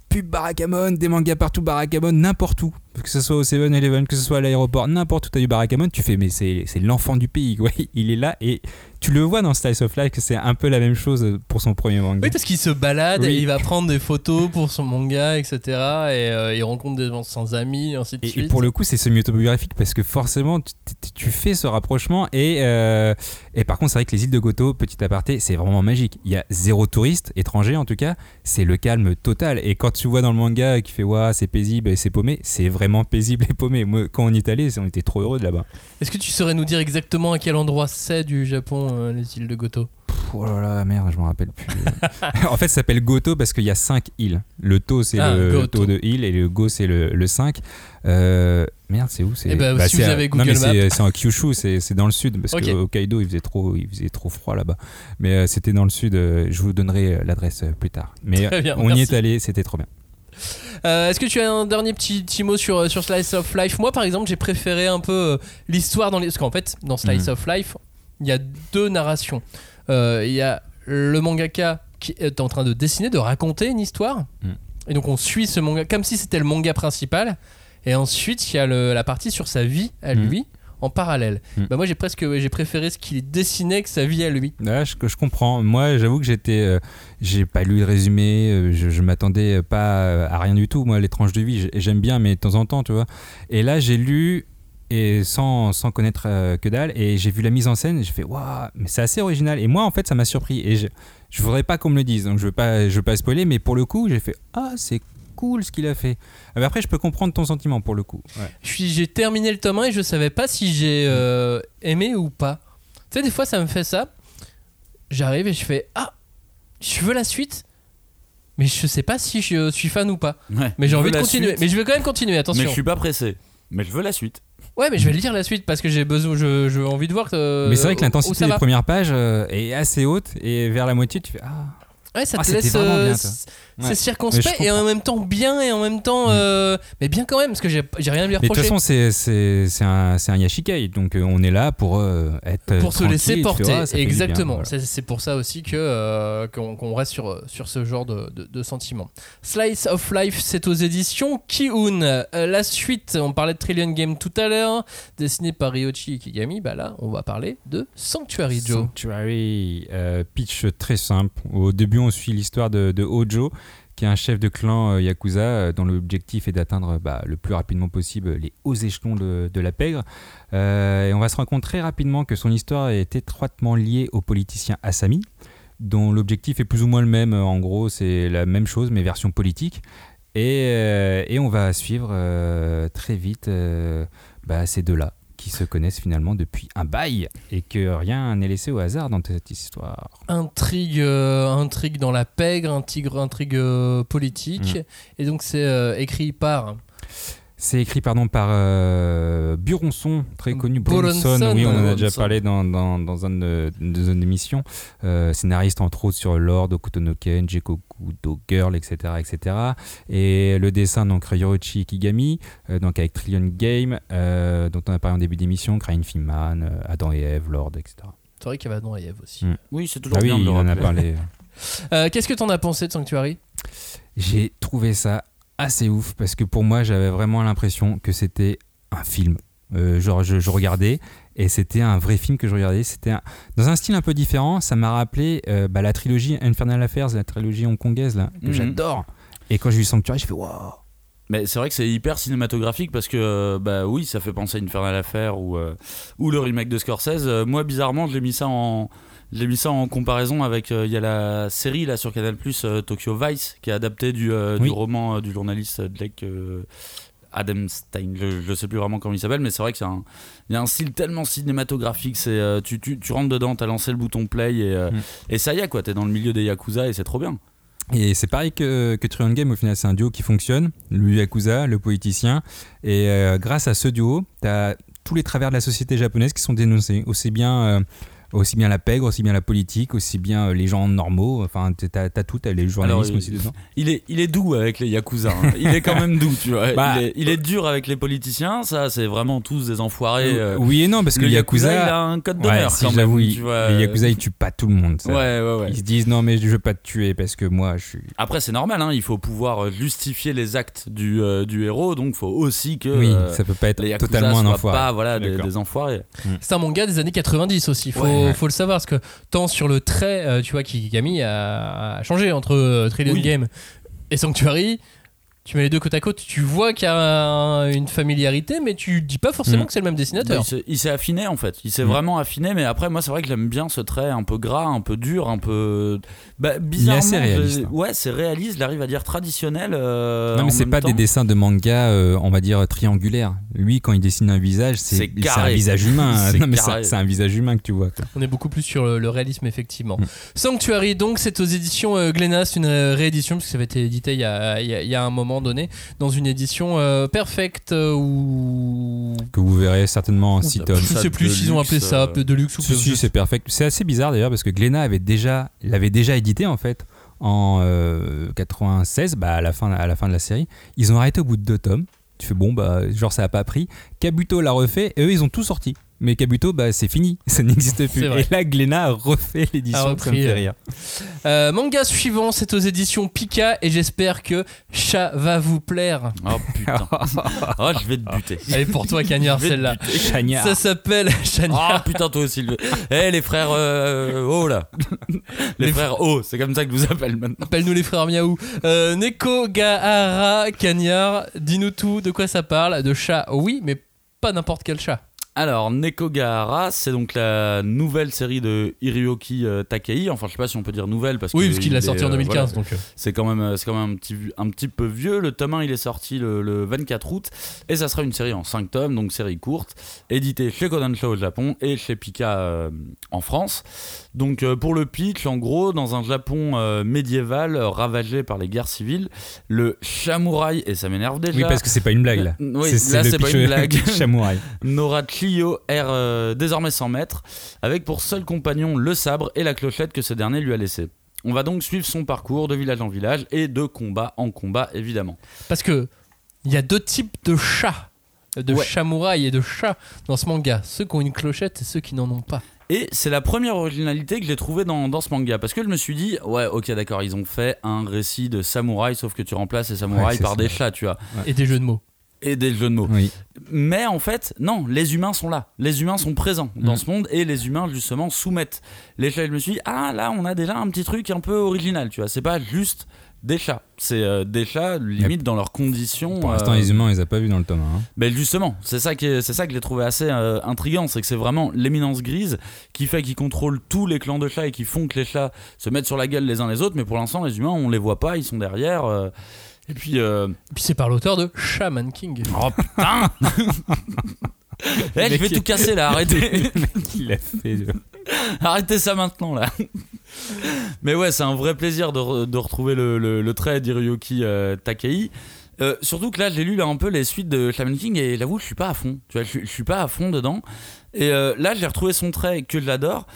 pub Barakamon, des mangas partout Barakamon, n'importe où. Que ce soit au 7-Eleven, que ce soit à l'aéroport, n'importe où tu as du Barakamon, tu fais, mais c'est l'enfant du pays, quoi. Il est là et tu le vois dans Slice of Life que c'est un peu la même chose pour son premier manga. Oui, parce qu'il se balade Oui. et il va prendre des photos pour son manga, etc. Et euh, il rencontre des gens sans amis, et ainsi de Et, et suite. pour le coup, c'est semi-autobiographique parce que forcément, tu, fais ce rapprochement. Et, euh, et par contre, c'est vrai que les îles de Goto, petit aparté, c'est vraiment magique. Il y a zéro touriste, étranger en tout cas. C'est le calme total. Et quand tu vois dans le manga qui fait Waouh, c'est paisible et c'est paumé, c'est vraiment paisible et paumé. Moi, quand on y est allé, on était trop heureux de là-bas. Est-ce que tu saurais nous dire exactement à quel endroit c'est du Japon, euh, les îles de Goto? Pff, Oh là là, merde, je me rappelle plus. en fait, ça s'appelle Goto parce qu'il y a 5 îles. Le To, c'est Ah, le Goto. To de île et le Go, c'est le, le 5. Euh, merde, c'est où c'est Eh ben, si c'est vous avez Google c'est- en Kyushu, c'est dans le sud parce Ok. que au Kaido, il faisait trop, il faisait trop froid là-bas. Mais euh, c'était dans le sud. je vous donnerai l'adresse plus tard. Mais Très bien, on y est allé, c'était trop bien. Euh, Est-ce que tu as un dernier petit, petit mot sur, euh, sur Slice of Life? Moi, par exemple, j'ai préféré un peu euh, l'histoire dans les. Parce qu'en fait, dans Slice Mhm. of Life, il y a deux narrations. Euh, Il y a le mangaka qui est en train de dessiner, de raconter une histoire. Mhm. Et donc, on suit ce manga comme si c'était le manga principal. Et ensuite, il y a le- la partie sur sa vie à Mhm. lui en parallèle. Mhm. Bah, moi, j'ai presque j'ai préféré ce qu'il dessinait que sa vie à lui. Ouais, je, je comprends. Moi, j'avoue que j'étais, euh, j'ai pas lu le résumé. euh, je, je m'attendais pas à rien du tout. Moi, les tranches de vie, j'ai- j'aime bien, mais de temps en temps, tu vois. Et là, j'ai lu et sans, sans connaître euh, que dalle, et j'ai vu la mise en scène. J'ai fait waouh, mais c'est assez original. Et moi, en fait, ça m'a surpris. Et je, je voudrais pas qu'on me le dise, donc je veux pas, je veux pas spoiler. Mais pour le coup, j'ai fait ah, c'est cool ce qu'il a fait. Mais après, je peux comprendre ton sentiment pour le coup. Ouais. Je suis- J'ai terminé le tome 1 et je savais pas si j'ai euh, aimé ou pas. Tu sais, des fois, ça me fait ça. J'arrive et je fais Ah, je veux la suite, mais je sais pas si je suis fan ou pas. Ouais. Mais j'ai Je envie veux de continuer. suite, Mais je vais quand même continuer, attention. mais je suis pas pressé. Mais je veux la suite. Ouais, mais je vais lire la suite parce que j'ai besoin, je, je- envie de voir que. mais c'est vrai que l'intensité des va. premières pages euh, est assez haute, et vers la moitié, tu fais ah. Ouais, ça Ah, te c'était laisse. vraiment euh, bien, c'est circonspect et en même temps bien et en même temps. Mm. euh, mais bien quand même, parce que j'ai rien à lui Mais de toute reprocher. façon, c'est, un, un Yashikai, donc euh, on est là pour euh, être. pour se laisser porter. vois, Exactement. voilà. C'est pour ça aussi que euh, qu'on reste sur sur ce genre de, de, de sentiments. Slice of Life, c'est aux éditions Kiun. La suite, on parlait de Trillion Game tout à l'heure, dessiné par Ryochi Ikigami. Bah là, on va parler de Sanctuary Joe. Sanctuary, pitch très simple. Au début, on suit l'histoire de, de Hojo, qui est un chef de clan euh, Yakuza, euh, dont l'objectif est d'atteindre bah, le plus rapidement possible les hauts échelons de, la pègre. Euh, et on va se rendre compte très rapidement que son histoire est étroitement liée au politicien Asami, dont l'objectif est plus ou moins le même. En gros, c'est la même chose, mais version politique. Et, on va suivre très vite bah, ces deux-là qui se connaissent finalement depuis un bail et que rien n'est laissé au hasard dans cette histoire. Intrigue, euh, intrigue dans la pègre, intrigue, intrigue euh, politique. Mm. Et donc c'est euh, écrit par C'est écrit pardon par euh, Buronson, très connu. Buronson, Buronson, oui, on en a déjà parlé dans, dans, dans un de, de nos émissions. Euh, scénariste entre autres sur Lord, Okutonoken, Jekoku, Do Girl, etc., etc. Et le dessin donc Ryorochi Ikigami, euh, donc avec Trillion Game, euh, dont on a parlé en début d'émission, Crying Filmman, euh, Adam et Eve, Lord, etc. C'est vrai qu'il y avait Adam et Ève aussi. Mm. Oui, c'est toujours Ah oui, bien de le on en a parlé. Euh, Qu'est-ce que t'en as pensé de Sanctuary? J'ai trouvé ça assez ouf parce que pour moi, j'avais vraiment l'impression que c'était un film. Euh, genre, je, je regardais et c'était un vrai film que je regardais. C'était un- dans un style un peu différent. Ça m'a rappelé euh, bah, la trilogie Infernal Affairs, la trilogie hongkongaise là, que Mhm. j'adore. Et quand j'ai vu Sanctuary, je fais waouh. Mais c'est vrai que c'est hyper cinématographique parce que, euh, bah oui, ça fait penser à Infernal Affair ou, euh, ou le remake de Scorsese. Moi, bizarrement, je l'ai mis ça en. Je l'ai mis ça en comparaison avec euh, il y a la série là sur Canal Plus Tokyo Vice qui est adaptée du, euh, Oui. du roman euh, du journaliste Blake euh, Adam Stein je, je sais plus vraiment comment il s'appelle mais c'est vrai que c'est un il y a un style tellement cinématographique c'est euh, tu, tu, tu rentres dedans t'as lancé le bouton play et, euh, Mm. et ça y est quoi t'es dans le milieu des yakuza et c'est trop bien Et c'est pareil que, que Trion Game, au final, c'est un duo qui fonctionne. Le Yakuza, le politicien. Et euh, grâce à ce duo, tu as tous les travers de la société japonaise qui sont dénoncés. Aussi bien euh, aussi bien la pègre, aussi bien la politique, aussi bien euh, les gens normaux. Enfin, t'as as tout, t'as les journalistes Alors, aussi dedans. Il est, il est doux avec les Yakuza. hein. Il est quand même doux, tu vois. Bah, il, est, il est dur avec les politiciens, ça, c'est vraiment tous des enfoirés. euh. oui et non, parce que le Yakuza, Yakuza, il a un code ouais, d'honneur si quand j'avoue, même. il- tu vois. les Yakuza ils tuent pas tout le monde. ça. Ouais, ouais, ouais. Ils se disent non mais je veux pas te tuer parce que moi je suis. Après, c'est normal, hein, il faut pouvoir euh, justifier les actes du, euh, du héros, donc il faut aussi que oui, euh, ça peut pas être les Yakuza totalement un enfoiré. pas voilà, des enfoirés. C'est un manga des années 90 aussi, faut, Faut le savoir, parce que tant sur le trait, euh, tu vois, Kikigami a, a changé entre euh, Trillion Oui. Game et Sanctuary. Tu mets les deux côte à côte, tu vois qu'il y a un- une familiarité, mais tu dis pas forcément Mm. que c'est le même Bah, dessinateur. il s'est- il s'est affiné en fait, il s'est Mm. vraiment affiné, mais après, moi, c'est vrai que j'aime bien ce trait un peu gras, un peu dur, un peu. Bah, bizarrement. assez réaliste, je- hein. Ouais, c'est réaliste, il arrive à dire traditionnel. euh, Non mais c'est pas temps. des dessins de manga, euh, on va dire triangulaires. Lui quand il dessine un visage, c'est un visage humain. C'est non mais c'est un visage humain que tu vois. quoi. On est beaucoup plus sur le, le réalisme, effectivement. Mm. Sanctuary, donc, c'est aux éditions euh, Glénat, c'est une euh, réédition, parce que ça avait été édité il y a, il y a- il y a un moment donné, dans une édition euh, perfecte euh, ou. Que vous verrez certainement en Ça 6 peut- tomes. Je sais plus s'ils ont appelé ça, euh, de luxe ou Si, c'est perfect. C'est assez bizarre d'ailleurs parce que Glénat avait déjà, l'avait déjà édité en fait en euh, 96, bah, à, la fin, à la fin de la série. Ils ont arrêté au bout de deux tomes. Tu fais bon, bah, genre ça a pas pris. Kabuto l'a refait et eux ils ont tout sorti. Mais Kabuto, bah, c'est fini, ça n'existe plus. Et là, Glénat a refait A l'édition, ça me repris, fait euh, rire. Euh, manga suivant, c'est aux éditions Pika et j'espère que chat va vous plaire. Oh putain. oh, je vais te buter. Elle est pour toi, Cagnard, celle-là. Chagnard. Ça s'appelle Oh Chagnard. putain, toi aussi. le- Eh, les frères euh, Oh là. Les, Les frères Oh, c'est comme ça que je vous appelle maintenant. Appelle-nous les frères Miaou. Euh, Neko Gahara Cagnard, dis-nous tout, de quoi ça parle De chat, oui, mais pas n'importe quel chat. Alors, Neko Gahara, c'est donc la nouvelle série de Hiroki euh, Takei. Enfin, je sais pas si on peut dire nouvelle parce Oui, que parce qu'il l'a sorti en euh, 2015, voilà. donc. euh, C'est quand même, euh, c'est quand même un, petit, un petit peu vieux. Le tome 1, il est sorti le, le 24 août. Et ça sera une série en 5 tomes, donc série courte, éditée chez Kodansha au Japon et chez Pika euh, en France. Donc euh, pour le pitch, en gros, dans un Japon euh, médiéval euh, ravagé par les guerres civiles, le samouraï, et ça m'énerve déjà, Oui, parce que c'est pas une blague là. Euh, oui, c'est là, le c'est pas pitch une blague. Samouraï. Nora Clio erre euh, désormais sans maître, avec pour seul compagnon le sabre et la clochette que ce dernier lui a laissé. On va donc suivre son parcours de village en village et de combat en combat, évidemment. Parce que il y a deux types de chats, de Ouais. chamouraï et de chats dans ce manga. Ceux qui ont une clochette et ceux qui n'en ont pas. Et c'est la première originalité que j'ai trouvée dans, dans ce manga, parce que je me suis dit, ouais, ok, d'accord, ils ont fait un récit de samouraï, sauf que tu remplaces les samouraïs par ça. des chats, tu vois, Et des jeux de mots. et des jeux de mots. Oui. Mais en fait, non, les humains sont là. Les humains sont présents dans Mm. ce monde et les humains, justement, soumettent les chats. Je me suis dit, ah là, on a déjà un petit truc un peu original, tu vois. C'est pas juste des chats. C'est euh, des chats, limite, dans leurs conditions. Pour l'instant, euh, les humains, on les pas vus dans le tome 1. hein. ben justement, c'est ça qui est- c'est ça que j'ai trouvé assez euh, intriguant, c'est que c'est vraiment l'éminence grise qui fait qu'ils contrôlent tous les clans de chats et qui font que les chats se mettent sur la gueule les uns les autres, mais pour l'instant les humains on les voit pas, ils sont derrière. euh, et puis, euh, Et puis c'est par l'auteur de Shaman King. oh putain, Eh, je vais tout casser là, arrêtez, Il a fait. de- arrêtez ça maintenant là. mais ouais, c'est un vrai plaisir de, re- de retrouver le, le- le trait d'Hiroyuki euh, Takei. Euh, surtout que là, j'ai lu là un peu les suites de Shaman King et j'avoue, je suis pas à fond. Tu vois, je, suis- je suis pas à fond dedans. Et euh, là, j'ai retrouvé son trait que j'adore.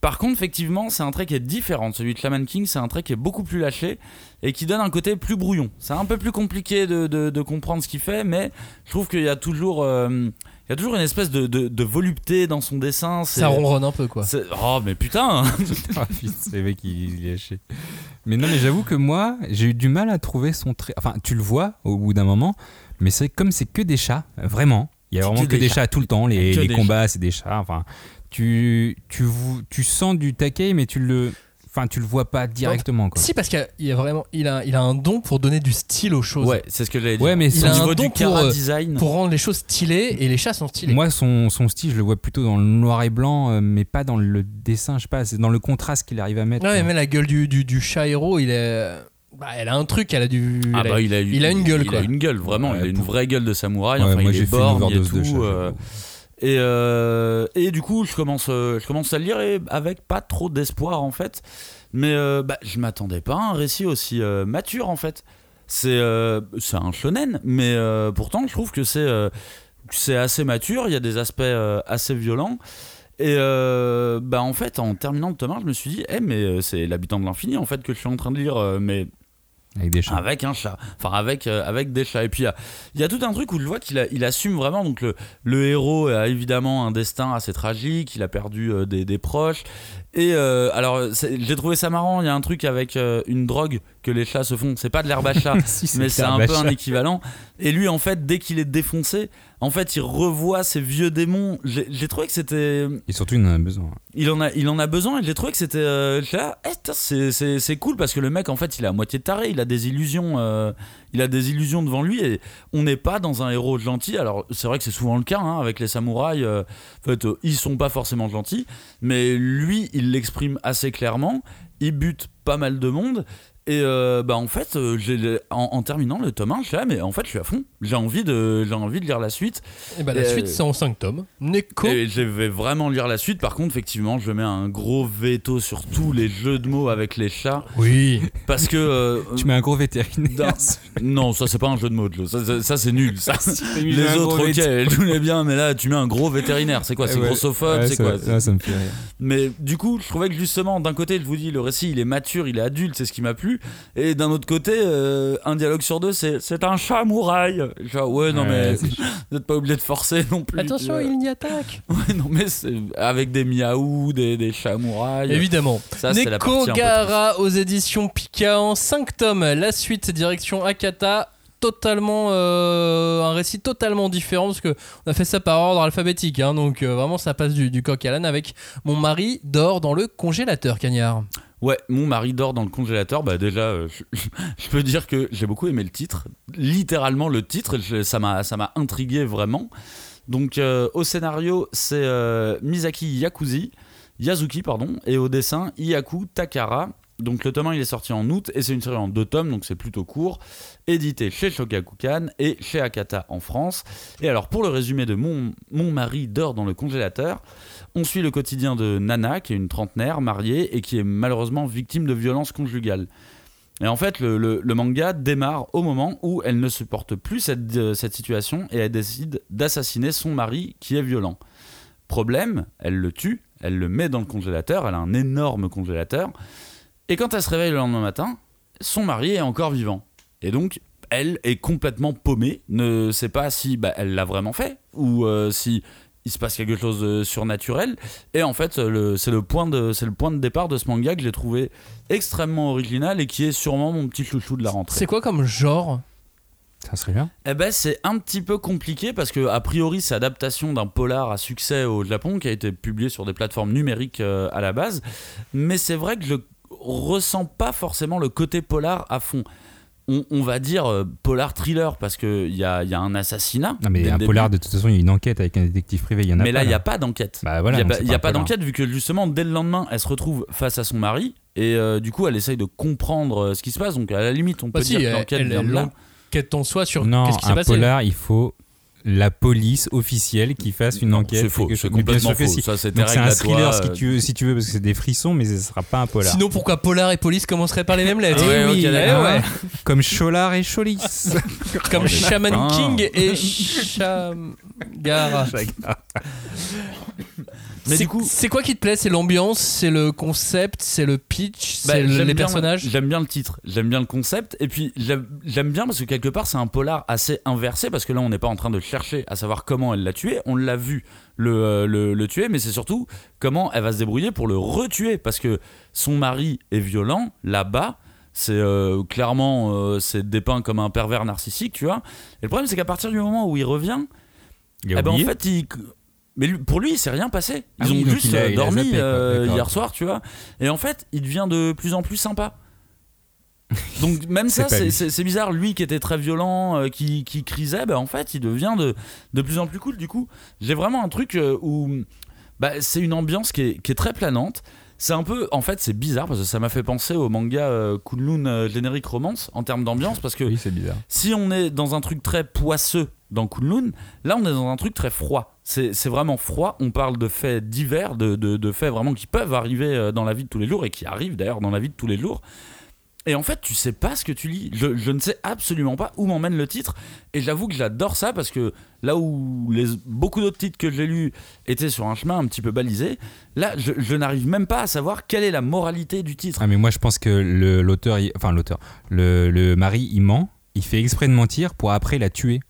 Par contre, effectivement, c'est un trait qui est différent de celui de Shaman King. C'est un trait qui est beaucoup plus lâché et qui donne un côté plus brouillon. C'est un peu plus compliqué de, de- de comprendre ce qu'il fait, mais je trouve qu'il y a toujours, euh, il y a toujours une espèce de, de- de volupté dans son dessin. C'est- Ça ronronne un peu quoi. c'est- Oh, mais putain Ah, putain, c'est le mec, il, il est haché. Mais non, mais j'avoue que moi, j'ai eu du mal à trouver son trait. Enfin, tu le vois au bout d'un moment, mais c'est comme c'est que des chats, vraiment. Il y a C'est vraiment que que, des des chats. tout le temps. Les, combats, c'est des chats. Enfin, tu, tu, tu sens du taquet, mais tu le, enfin, tu le vois pas directement. Quoi. Si parce qu'il a- il vraiment, il a, il a un don pour donner du style aux choses. Ouais, c'est ce que j'allais dire. Ouais, mais Il son- a Au un don du pour, euh, design. Pour rendre les choses stylées et les chats sont stylés. moi, son, son style, je le vois plutôt dans le noir et blanc, euh, mais pas dans le dessin. Je sais pas, c'est dans le contraste qu'il arrive à mettre. Ouais, mais la gueule du, du, du chat héros, il est. Bah, elle a un truc, elle a du. Ah elle a- bah, il, a, il a une gueule, il quoi. a une gueule, vraiment. Ouais, il a une pour- vraie gueule de samouraï. Ouais, enfin, moi, il j'ai est fait une borgne et overdose de euh. Et, euh, et du coup, je commence, euh, je commence à le lire et avec pas trop d'espoir en fait. Mais euh, bah, je m'attendais pas à un récit aussi euh, mature en fait. C'est un shonen, mais pourtant je trouve que c'est assez mature. Il y a des aspects assez violents. Et bah en fait, en terminant le tome 1, je me suis dit, eh mais c'est l'habitant de l'infini en fait que je suis en train de lire, mais Avec des chats. avec un chat, enfin avec, euh, avec des chats. Et puis il y a, tout un truc où je vois qu'il assume vraiment. Donc le, le héros a évidemment un destin assez tragique, il a perdu euh, des, des proches. Et euh, alors j'ai trouvé ça marrant, il y a un truc avec euh, une drogue que les chats se font. C'est pas de l'herbe à chat, Si, mais c'est un peu un équivalent. Et lui en fait, dès qu'il est défoncé, en fait il revoit ses vieux démons. J'ai trouvé que c'était Et surtout, il en a besoin. il en a, il en a besoin et j'ai trouvé que c'était euh, là, eh, putain, c'est, cool parce que le mec en fait il est à moitié taré, il a des illusions, euh, il a des illusions devant lui et on n'est pas dans un héros gentil. Alors c'est vrai que c'est souvent le cas hein, avec les samouraïs, euh, en fait euh, ils sont pas forcément gentils, mais lui il l'exprime assez clairement, il bute pas mal de monde. Et euh, bah en fait, euh, j'ai, en, en terminant le tome 1, je suis là, mais en fait, je suis à fond. J'ai envie de, j'ai envie de lire la suite. Et bah, la suite, c'est en 5 tomes. Neko. Et je vais vraiment lire la suite. Par contre, effectivement, je mets un gros veto sur tous les jeux de mots avec les chats. Oui. Parce que. euh, Tu mets un gros vétérinaire. Non, ça, c'est pas un jeu de mots, Joe. Ça, ça, ça, c'est nul. Ça. Les autres, ok, tout est bien, mais là, tu mets un gros vétérinaire. C'est quoi C'est Ouais, grossophobe ouais, C'est ça- quoi ça, ça me fait rire. Mais du coup, je trouvais que justement, d'un côté, je vous dis, le récit, il est mature, il est adulte, c'est ce qui m'a plu. Et d'un autre côté, euh, un dialogue sur deux, c'est c'est un chat mouraille. Genre, ouais, non, Ouais, mais vous n'êtes pas obligé de forcer non plus. Attention, il y attaque. Ouais, non, mais c'est avec des miaou, des, des chats mourailles. Évidemment. Ça, c'est la partie un Neko peu Gara aux éditions Pika en 5 tomes. La suite, direction Akata. Totalement euh, un récit totalement différent parce que on a fait ça par ordre alphabétique hein, donc euh, vraiment ça passe du, du coq à l'âne avec mon mari dort dans le congélateur cagnard Ouais, mon mari dort dans le congélateur. Bah déjà, euh, je, peux dire que j'ai beaucoup aimé le titre. Littéralement le titre, ça m'a ça m'a intrigué vraiment. Donc euh, au scénario, c'est euh, Misaki Yakuzi, Yazuki pardon, et au dessin Iyaku Takara. Donc le tome 1 il est sorti en août et c'est une série en deux tomes donc c'est plutôt court, édité chez Shogakukan et chez Akata en France. Et alors pour le résumé de mon, mari dort dans le congélateur, on suit le quotidien de Nana, qui est une trentenaire mariée et qui est malheureusement victime de violences conjugales. Et en fait, le, manga démarre au moment où elle ne supporte plus euh, cette situation et elle décide d'assassiner son mari qui est violent. Problème, elle le tue, elle le met dans le congélateur, elle a un énorme congélateur. Et quand elle se réveille le lendemain matin, son mari est encore vivant. Et donc, elle est complètement paumée, ne sait pas si bah, elle l'a vraiment fait ou euh, si il se passe quelque chose de surnaturel. Et en fait, le- c'est le, point de- c'est le point de départ de ce manga que j'ai trouvé extrêmement original et qui est sûrement mon petit chouchou de la rentrée. c'est quoi comme genre? Ça serait bien. Eh ben, c'est un petit peu compliqué parce que, a priori, c'est adaptation d'un polar à succès au Japon qui a été publié sur des plateformes numériques euh, à la base. Mais c'est vrai que je ressens pas forcément le côté polar à fond. On, on va dire euh, polar thriller parce qu'il y a, il y a un assassinat. Non, mais un début. polar, de toute façon, il y a une enquête avec un détective privé. Il y en a Mais pas, là, il n'y a pas d'enquête. Bah voilà, il n'y a, pas- il y a pas pas un polar. d'enquête vu que justement, dès le lendemain, elle se retrouve face à son mari et euh, du coup, elle essaye de comprendre euh, ce qui se passe. Donc, à la limite, on Bah peut si, dire que l'enquête vient de là. l'enquête en soi sur Non, qu'est-ce qui s'est un passé polar, il faut la police officielle qui fasse une Non, enquête. C'est faux, c'est complètement faux. si. Ça, c'est un thriller si euh, tu veux, si tu veux, parce que c'est des frissons, mais ce sera pas un polar. Sinon pourquoi polar et police commenceraient par les mêmes lettres Ah oui, eh ouais. Comme Cholar et Cholis. Comme Shaman putain. King et Shamgara. Mais C'est- du coup- c'est quoi qui te plaît? C'est l'ambiance, c'est le concept, c'est le pitch, Bah, c'est le- les bien- personnages? J'aime bien le titre, j'aime bien le concept, et puis j'aime bien parce que quelque part c'est un polar assez inversé, parce que là on n'est pas en train de chercher à savoir comment elle l'a tué, on l'a vu le, euh, le, le tuer, mais c'est surtout comment elle va se débrouiller pour le retuer, parce que son mari est violent là-bas. C'est euh, clairement euh, c'est dépeint comme un pervers narcissique, tu vois. Et le problème c'est qu'à partir du moment où il revient, Il eh ben, en fait, il... mais lui- pour lui, il s'est rien passé. Ils Ah ont oui, juste il a- euh, il dormi zappé, euh, hier soir, tu vois. Et en fait, il devient de plus en plus sympa. Donc même ça, C'est bizarre. Lui qui était très violent, euh, qui, qui crisait, bah, en fait, il devient de, de plus en plus cool. Du coup, j'ai vraiment un truc euh, où bah, c'est une ambiance qui est, qui est très planante. C'est un peu, en fait, c'est bizarre parce que ça m'a fait penser au manga euh, Kunlun euh, Generic Romance en termes d'ambiance parce que Oui, bizarre. si on est dans un truc très poisseux dans Kunlun, là on est dans un truc très froid. C'est vraiment froid. On parle de faits divers, de, faits vraiment qui peuvent arriver euh, dans la vie de tous les jours et qui arrivent d'ailleurs dans la vie de tous les jours. Et en fait, tu sais pas ce que tu lis. Je, ne sais absolument pas où m'emmène le titre. Et j'avoue que j'adore ça parce que là où les, beaucoup d'autres titres que j'ai lus étaient sur un chemin un petit peu balisé, là, je, n'arrive même pas à savoir quelle est la moralité du titre. Ah, mais moi, je pense que l'auteur, enfin l'auteur, le, le mari, il ment. Il fait exprès de mentir pour après la tuer.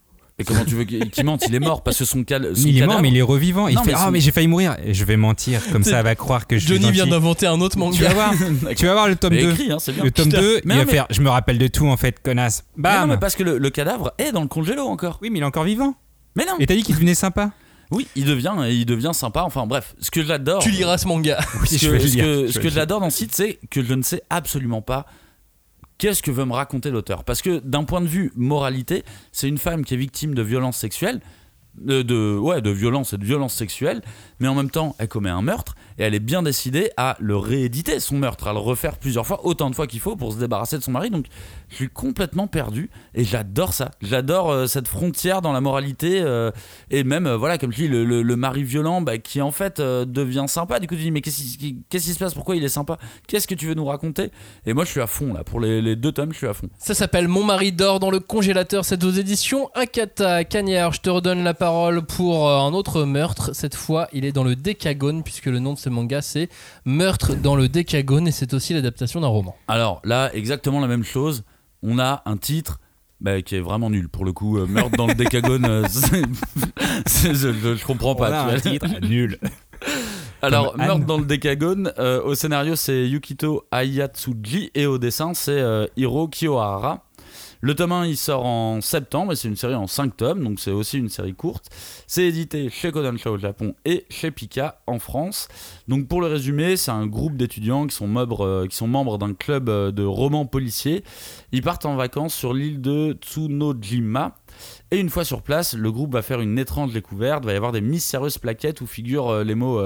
Et comment tu veux qu'il qu'il mente Il est mort parce que son, cal, son il est mort, cadavre- mais il est revivant. Il Non, fait mais Ah, mais j'ai failli mourir. Et je vais mentir. Comme ça, elle va croire que je suis Johnny vient d'inventer un autre Tu vas manga. voir. tu vas voir le tome Mais 2. écrit, hein, c'est bien. Le tome Putain. 2, Mais il non, va mais- faire Je me rappelle de tout en fait, connasse. Mais Bam non, mais parce que le, le cadavre est dans le congélo encore. Oui, mais il est encore vivant. Mais non. Et t'as dit qu'il devenait sympa Oui, il devient, il devient sympa. Enfin bref, ce que j'adore. Tu liras ce manga. Le ce que- le j'adore dans ce site, c'est que je ne sais absolument pas qu'est-ce que veut me raconter l'auteur? Parce que d'un point de vue moralité, c'est une femme qui est victime de violences sexuelles. euh, De, de violence et de violence sexuelle, mais en même temps, elle commet un meurtre et elle est bien décidée à le rééditer, son meurtre, à le refaire plusieurs fois, autant de fois qu'il faut pour se débarrasser de son mari. Donc, je suis complètement perdu et j'adore ça. J'adore euh, cette frontière dans la moralité euh, et même, euh, voilà, comme je dis, le, mari violent bah, qui en fait devient sympa. Du coup, tu dis, mais qu'est-ce qui, se passe? Pourquoi il est sympa? Qu'est-ce que tu veux nous raconter? Et moi, je suis à fond là. Pour les, deux tomes, je suis à fond. Ça s'appelle Mon mari dort dans le congélateur, c'est aux éditions Akata Cagnard. Je te redonne la parole pour un autre meurtre. Cette fois, il est dans le Décagone, puisque le nom de ce manga c'est Meurtre dans le Décagone, et c'est aussi l'adaptation d'un roman. Alors là, exactement la même chose. On a un titre. bah, qui est vraiment nul pour le coup. Euh, meurtre dans le décagone, euh, c'est- c'est- je, je- je comprends pas. Voilà tu un vois. titre nul. Alors, Comme Anne. Meurtre dans le Décagone, euh, au scénario c'est Yukito Ayatsuji et au dessin c'est euh, Hiro Kiyohara. Le tome 1 il sort en septembre et c'est une série en 5 tomes, donc c'est aussi une série courte. C'est édité chez Kodansha au Japon et chez Pika en France. Donc pour le résumer, c'est un groupe d'étudiants qui sont membres, euh, qui sont membres d'un club euh, de romans policiers. Ils partent en vacances sur l'île de Tsunojima. Et une fois sur place, le groupe va faire une étrange découverte. Il va y avoir des mystérieuses plaquettes où figurent euh, les mots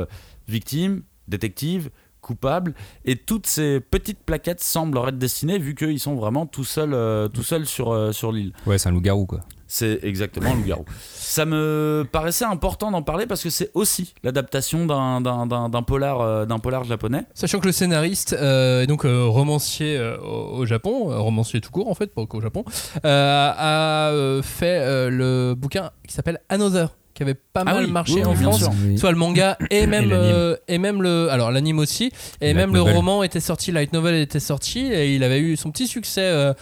victime, détective, coupable. Et toutes ces petites plaquettes semblent leur être destinées vu qu'ils sont vraiment tout seuls, euh, tout seuls sur, euh, sur l'île. Ouais, c'est un loup-garou quoi. C'est exactement un loup-garou. Ça me paraissait important d'en parler parce que c'est aussi l'adaptation d'un, d'un, d'un, d'un polar, euh, d'un polar japonais. Sachant que le scénariste euh, est donc euh, romancier euh, au, au Japon, euh, romancier tout court en fait, pas qu'au Japon, euh, a euh, fait euh, le bouquin qui s'appelle Another, qui avait pas Ah mal oui, marché oui, en oui, France. Soit le manga et même, l'anime. euh, et même le. Alors l'anime aussi. Et Light même novel. le roman était sorti, light novel était sorti. Et il avait eu son petit succès euh,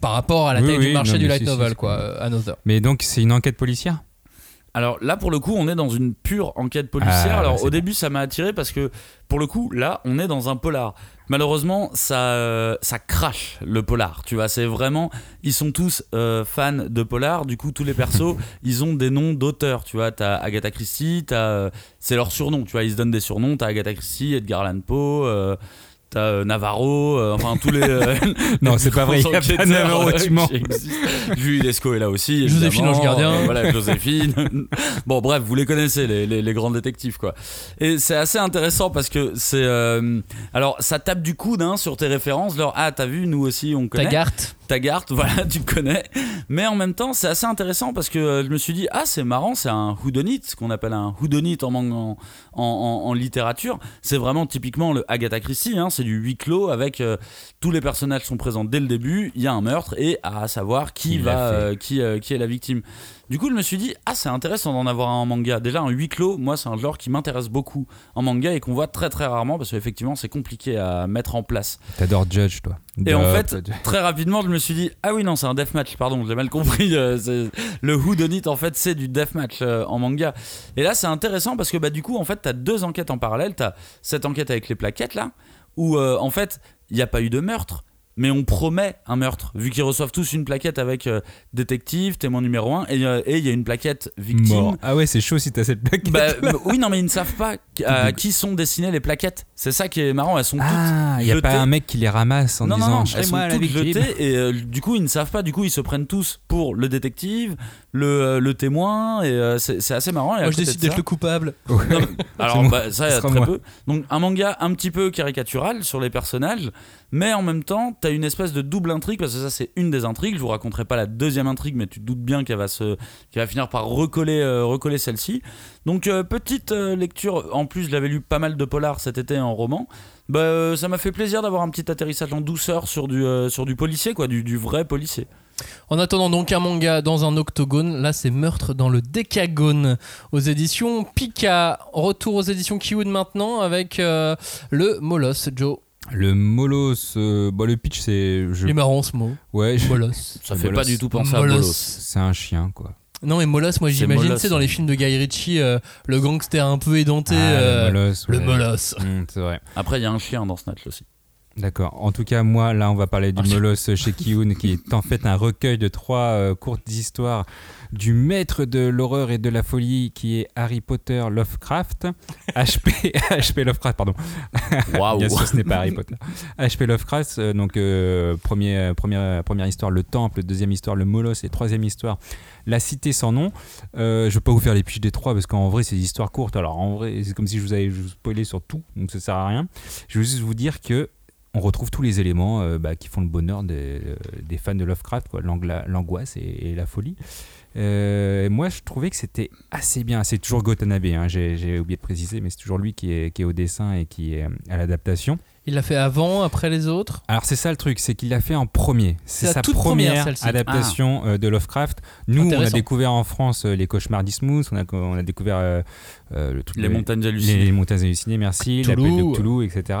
par rapport à la taille du marché non, du light si, si, novel, c'est quoi. euh, Another. Mais donc, c'est une enquête policière? Alors là, pour le coup, on est dans une pure enquête policière. Ah, Alors c'est au bon. début, ça m'a attiré parce que, pour le coup, là, on est dans un polar. Malheureusement, ça, euh, ça crache le polar. Tu vois, c'est vraiment, ils sont tous euh, fans de polar. Du coup, tous les persos, ils ont des noms d'auteurs. Tu vois, t'as Agatha Christie, t'as, euh, c'est leur surnom. Tu vois, ils se donnent des surnoms. T'as Agatha Christie, Edgar Allan Poe. euh, T'as euh, Navarro, euh, enfin tous les. euh, Non, c'est pas vrai, il y a pas Navarro, tu mens. Julie Lescaut est là aussi. Joséphine. Ange Gardien. Voilà, Joséphine. bon, bref, vous les connaissez, les, les, les grands détectives, quoi. Et c'est assez intéressant parce que c'est. alors, ça tape du coude hein, sur tes références. Genre, ah, t'as vu, nous aussi, on connaît. Taggart. Taggart, voilà, tu connais. Mais en même temps, c'est assez intéressant parce que je me suis dit, ah, c'est marrant, c'est un whodunit, ce qu'on appelle un whodunit en, en, en- en littérature. C'est vraiment typiquement le Agatha Christie, hein, c'est du huis clos avec euh, tous les personnages sont présents dès le début, il y a un meurtre et à savoir qui, va, euh, qui, euh, qui est la victime. Du coup, je me suis dit, ah, c'est intéressant d'en avoir un en manga. Déjà, un huis clos, moi, c'est un genre qui m'intéresse beaucoup en manga et qu'on voit très très rarement parce qu'effectivement, c'est compliqué à mettre en place. T'adores Judge, toi. Et en fait, très rapidement, je me suis dit ah oui non, c'est un deathmatch. Pardon, j'ai mal compris. le Who Done It en fait, c'est du deathmatch en manga. Et là, c'est intéressant parce que bah du coup, en fait, t'as deux enquêtes en parallèle. T'as cette enquête avec les plaquettes là, où euh, en fait, il n'y a pas eu de meurtre. Mais on promet un meurtre, vu qu'ils reçoivent tous une plaquette avec euh, détective, témoin numéro 1, et euh, et il y a une plaquette victime. Mort. Ah ouais, c'est chaud si t'as cette plaque. Bah, bah, oui, non, mais ils ne savent pas à qui sont destinées les plaquettes. C'est ça qui est marrant, elles sont ah, toutes y a pas un mec qui les ramasse en non, disant non, non, elles sont moi toutes jetées et euh, du coup ils ne savent pas, du coup ils se prennent tous pour le détective, le, euh, le témoin et euh, c'est assez marrant. Et Moi je décide d'être le coupable. non, mais- alors, moi. bah, ça, il y Ce a sera très moi. peu. Donc, un manga un petit peu caricatural sur les personnages, mais en même temps, t'as une espèce de double intrigue, parce que ça, c'est une des intrigues. Je vous raconterai pas la deuxième intrigue, mais tu te doutes bien qu'elle va, se, qu'elle va finir par recoller, euh, recoller celle-ci. Donc, euh, petite euh, lecture. En plus, je l'avais lu pas mal de polar cet été en roman. Bah, euh, ça m'a fait plaisir d'avoir un petit atterrissage en douceur sur du, euh, sur du policier, quoi, du, du vrai policier. En attendant donc un manga dans un octogone, là c'est Meurtre dans le décagone aux éditions Pika. Retour aux éditions Kiwood maintenant avec euh, le Molos, Joe. Le Molos, euh, bon, le pitch c'est. je- Il est marrant ce mot. Ouais, je- Molos. Ça Le fait Molos. pas du tout penser à Molos. Bolos. c'est un chien quoi. Non mais Molos, moi j'imagine, c'est dans les films de Guy Ritchie, euh, le gangster un peu édenté. Ah, euh, le Molos. le ouais. Molos. Hum, c'est vrai. Après, il y a un chien dans Snatch aussi. D'accord. En tout cas, moi, là, on va parler du Ah, Molos chez Kiun, qui est en fait un recueil de trois euh, courtes histoires du maître de l'horreur et de la folie, qui est Harry Potter Lovecraft. HP, HP Lovecraft, pardon. Waouh! Bien sûr, ce n'est pas Harry Potter. HP Lovecraft, euh, donc euh, premier, première, première histoire, le Temple, deuxième histoire, le Molos, et troisième histoire, la Cité sans nom. Euh, je ne vais pas vous faire les piches des trois, parce qu'en vrai, c'est des histoires courtes. Alors, en vrai, c'est comme si je vous avais spoilé sur tout, donc ça sert à rien. Je veux juste vous dire que on retrouve tous les éléments euh, bah, qui font le bonheur des, euh, fans de Lovecraft, l'angoisse et, la folie. Euh, moi, je trouvais que c'était assez bien. C'est toujours Gotanabe, hein, j'ai oublié de préciser, mais c'est toujours lui qui est, qui est au dessin et qui est à l'adaptation. Il l'a fait avant, après les autres. Alors c'est ça le truc, c'est qu'il l'a fait en premier. C'est sa toute première, adaptation euh, de Lovecraft. Nous, on a découvert en France euh, les cauchemars d'Ismouth, on a, on a découvert euh, euh, le truc Les montagnes hallucinées. les montagnes hallucinées, merci, Cthulhu. l'appel de Cthulhu, etc.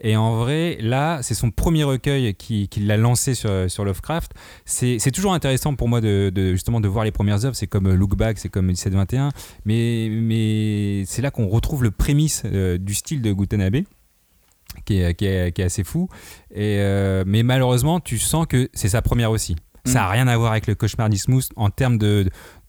Et en vrai, là, c'est son premier recueil qui, qui l'a lancé sur, sur Lovecraft. C'est c'est toujours intéressant pour moi de, de- justement de voir les premières œuvres. C'est comme Look Back, c'est comme 1721, mais, mais c'est là qu'on retrouve le prémisse euh, du style de Gutanabe. Qui est, qui, est, qui est assez fou. Et, euh, mais malheureusement, tu sens que c'est sa première aussi. Ça n'a rien à voir avec le cauchemar d'Ismouth en termes de,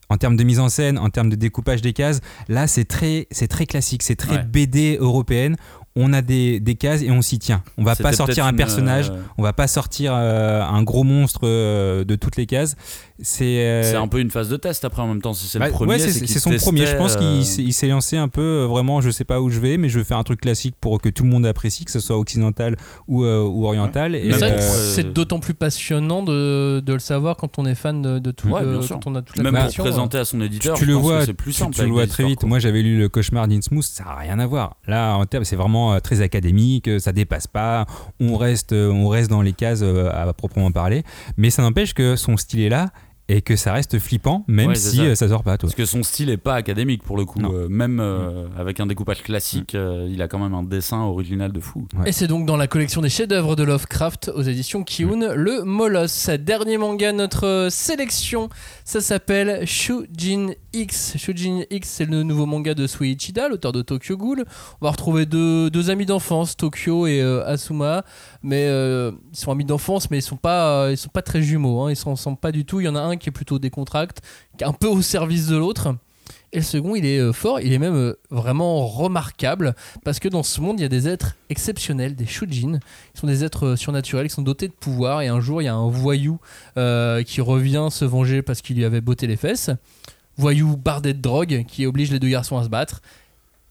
en termes de mise en scène, en termes de découpage des cases. Là, c'est très, c'est très classique, c'est très Ouais. BD européenne. On a des, des cases et on s'y tient. On va pas sortir un une, personnage, euh, on va pas sortir euh, un gros monstre euh, de toutes les cases. C'est euh, un peu une phase de test après en même temps. Si c'est bah, le premier, ouais, c'est son testait, premier. Je pense euh, qu'il s'est- lancé un peu vraiment. Je sais pas où je vais, mais je vais faire un truc classique pour que tout le monde apprécie, que ce soit occidental ou, euh, ou oriental. Et, Mais c'est vrai que c'est d'autant plus passionnant de, de le savoir quand on est fan de, de tout. Ouais, sûr. quand on a toute la Même pour présenter à son éditeur, tu le vois, c'est plus tu, simple. tu le vois très vite. Moi, j'avais lu le cauchemar d'Innsmouth, ça n'a rien à voir. Là, en termes, c'est vraiment euh, très académique, euh, ça dépasse pas. On reste, euh, on reste dans les cases à proprement parler, mais ça n'empêche que son style est là et que ça reste flippant, même Ouais, si ça. euh, ça sort pas. Toi. Parce que son style est pas académique pour le coup. Euh, même euh, avec un découpage classique, euh, il a quand même un dessin original de fou. Ouais. Et c'est donc dans la collection des chefs-d'œuvre de Lovecraft aux éditions Kiun, le Molos. Dernier manga de notre sélection, ça s'appelle Shujin X. Shujin X, c'est le nouveau manga de Suichida, l'auteur de Tokyo Ghoul. On va retrouver deux, deux amis d'enfance, Tokyo et euh, Asuma, mais euh, ils sont amis d'enfance, mais ils sont pas, euh, ils sont pas très jumeaux. Hein, ils s'en ressemblent pas du tout. Il y en a un qui est plutôt décontracté, qui est un peu au service de l'autre. Et le second, il est euh, fort, il est même vraiment remarquable, parce que dans ce monde, il y a des êtres exceptionnels, des shujin. Ils sont des êtres surnaturels, qui sont dotés de pouvoir, et un jour, il y a un voyou qui revient se venger parce qu'il lui avait botté les fesses. Voyou bardé de drogue, qui oblige les deux garçons à se battre.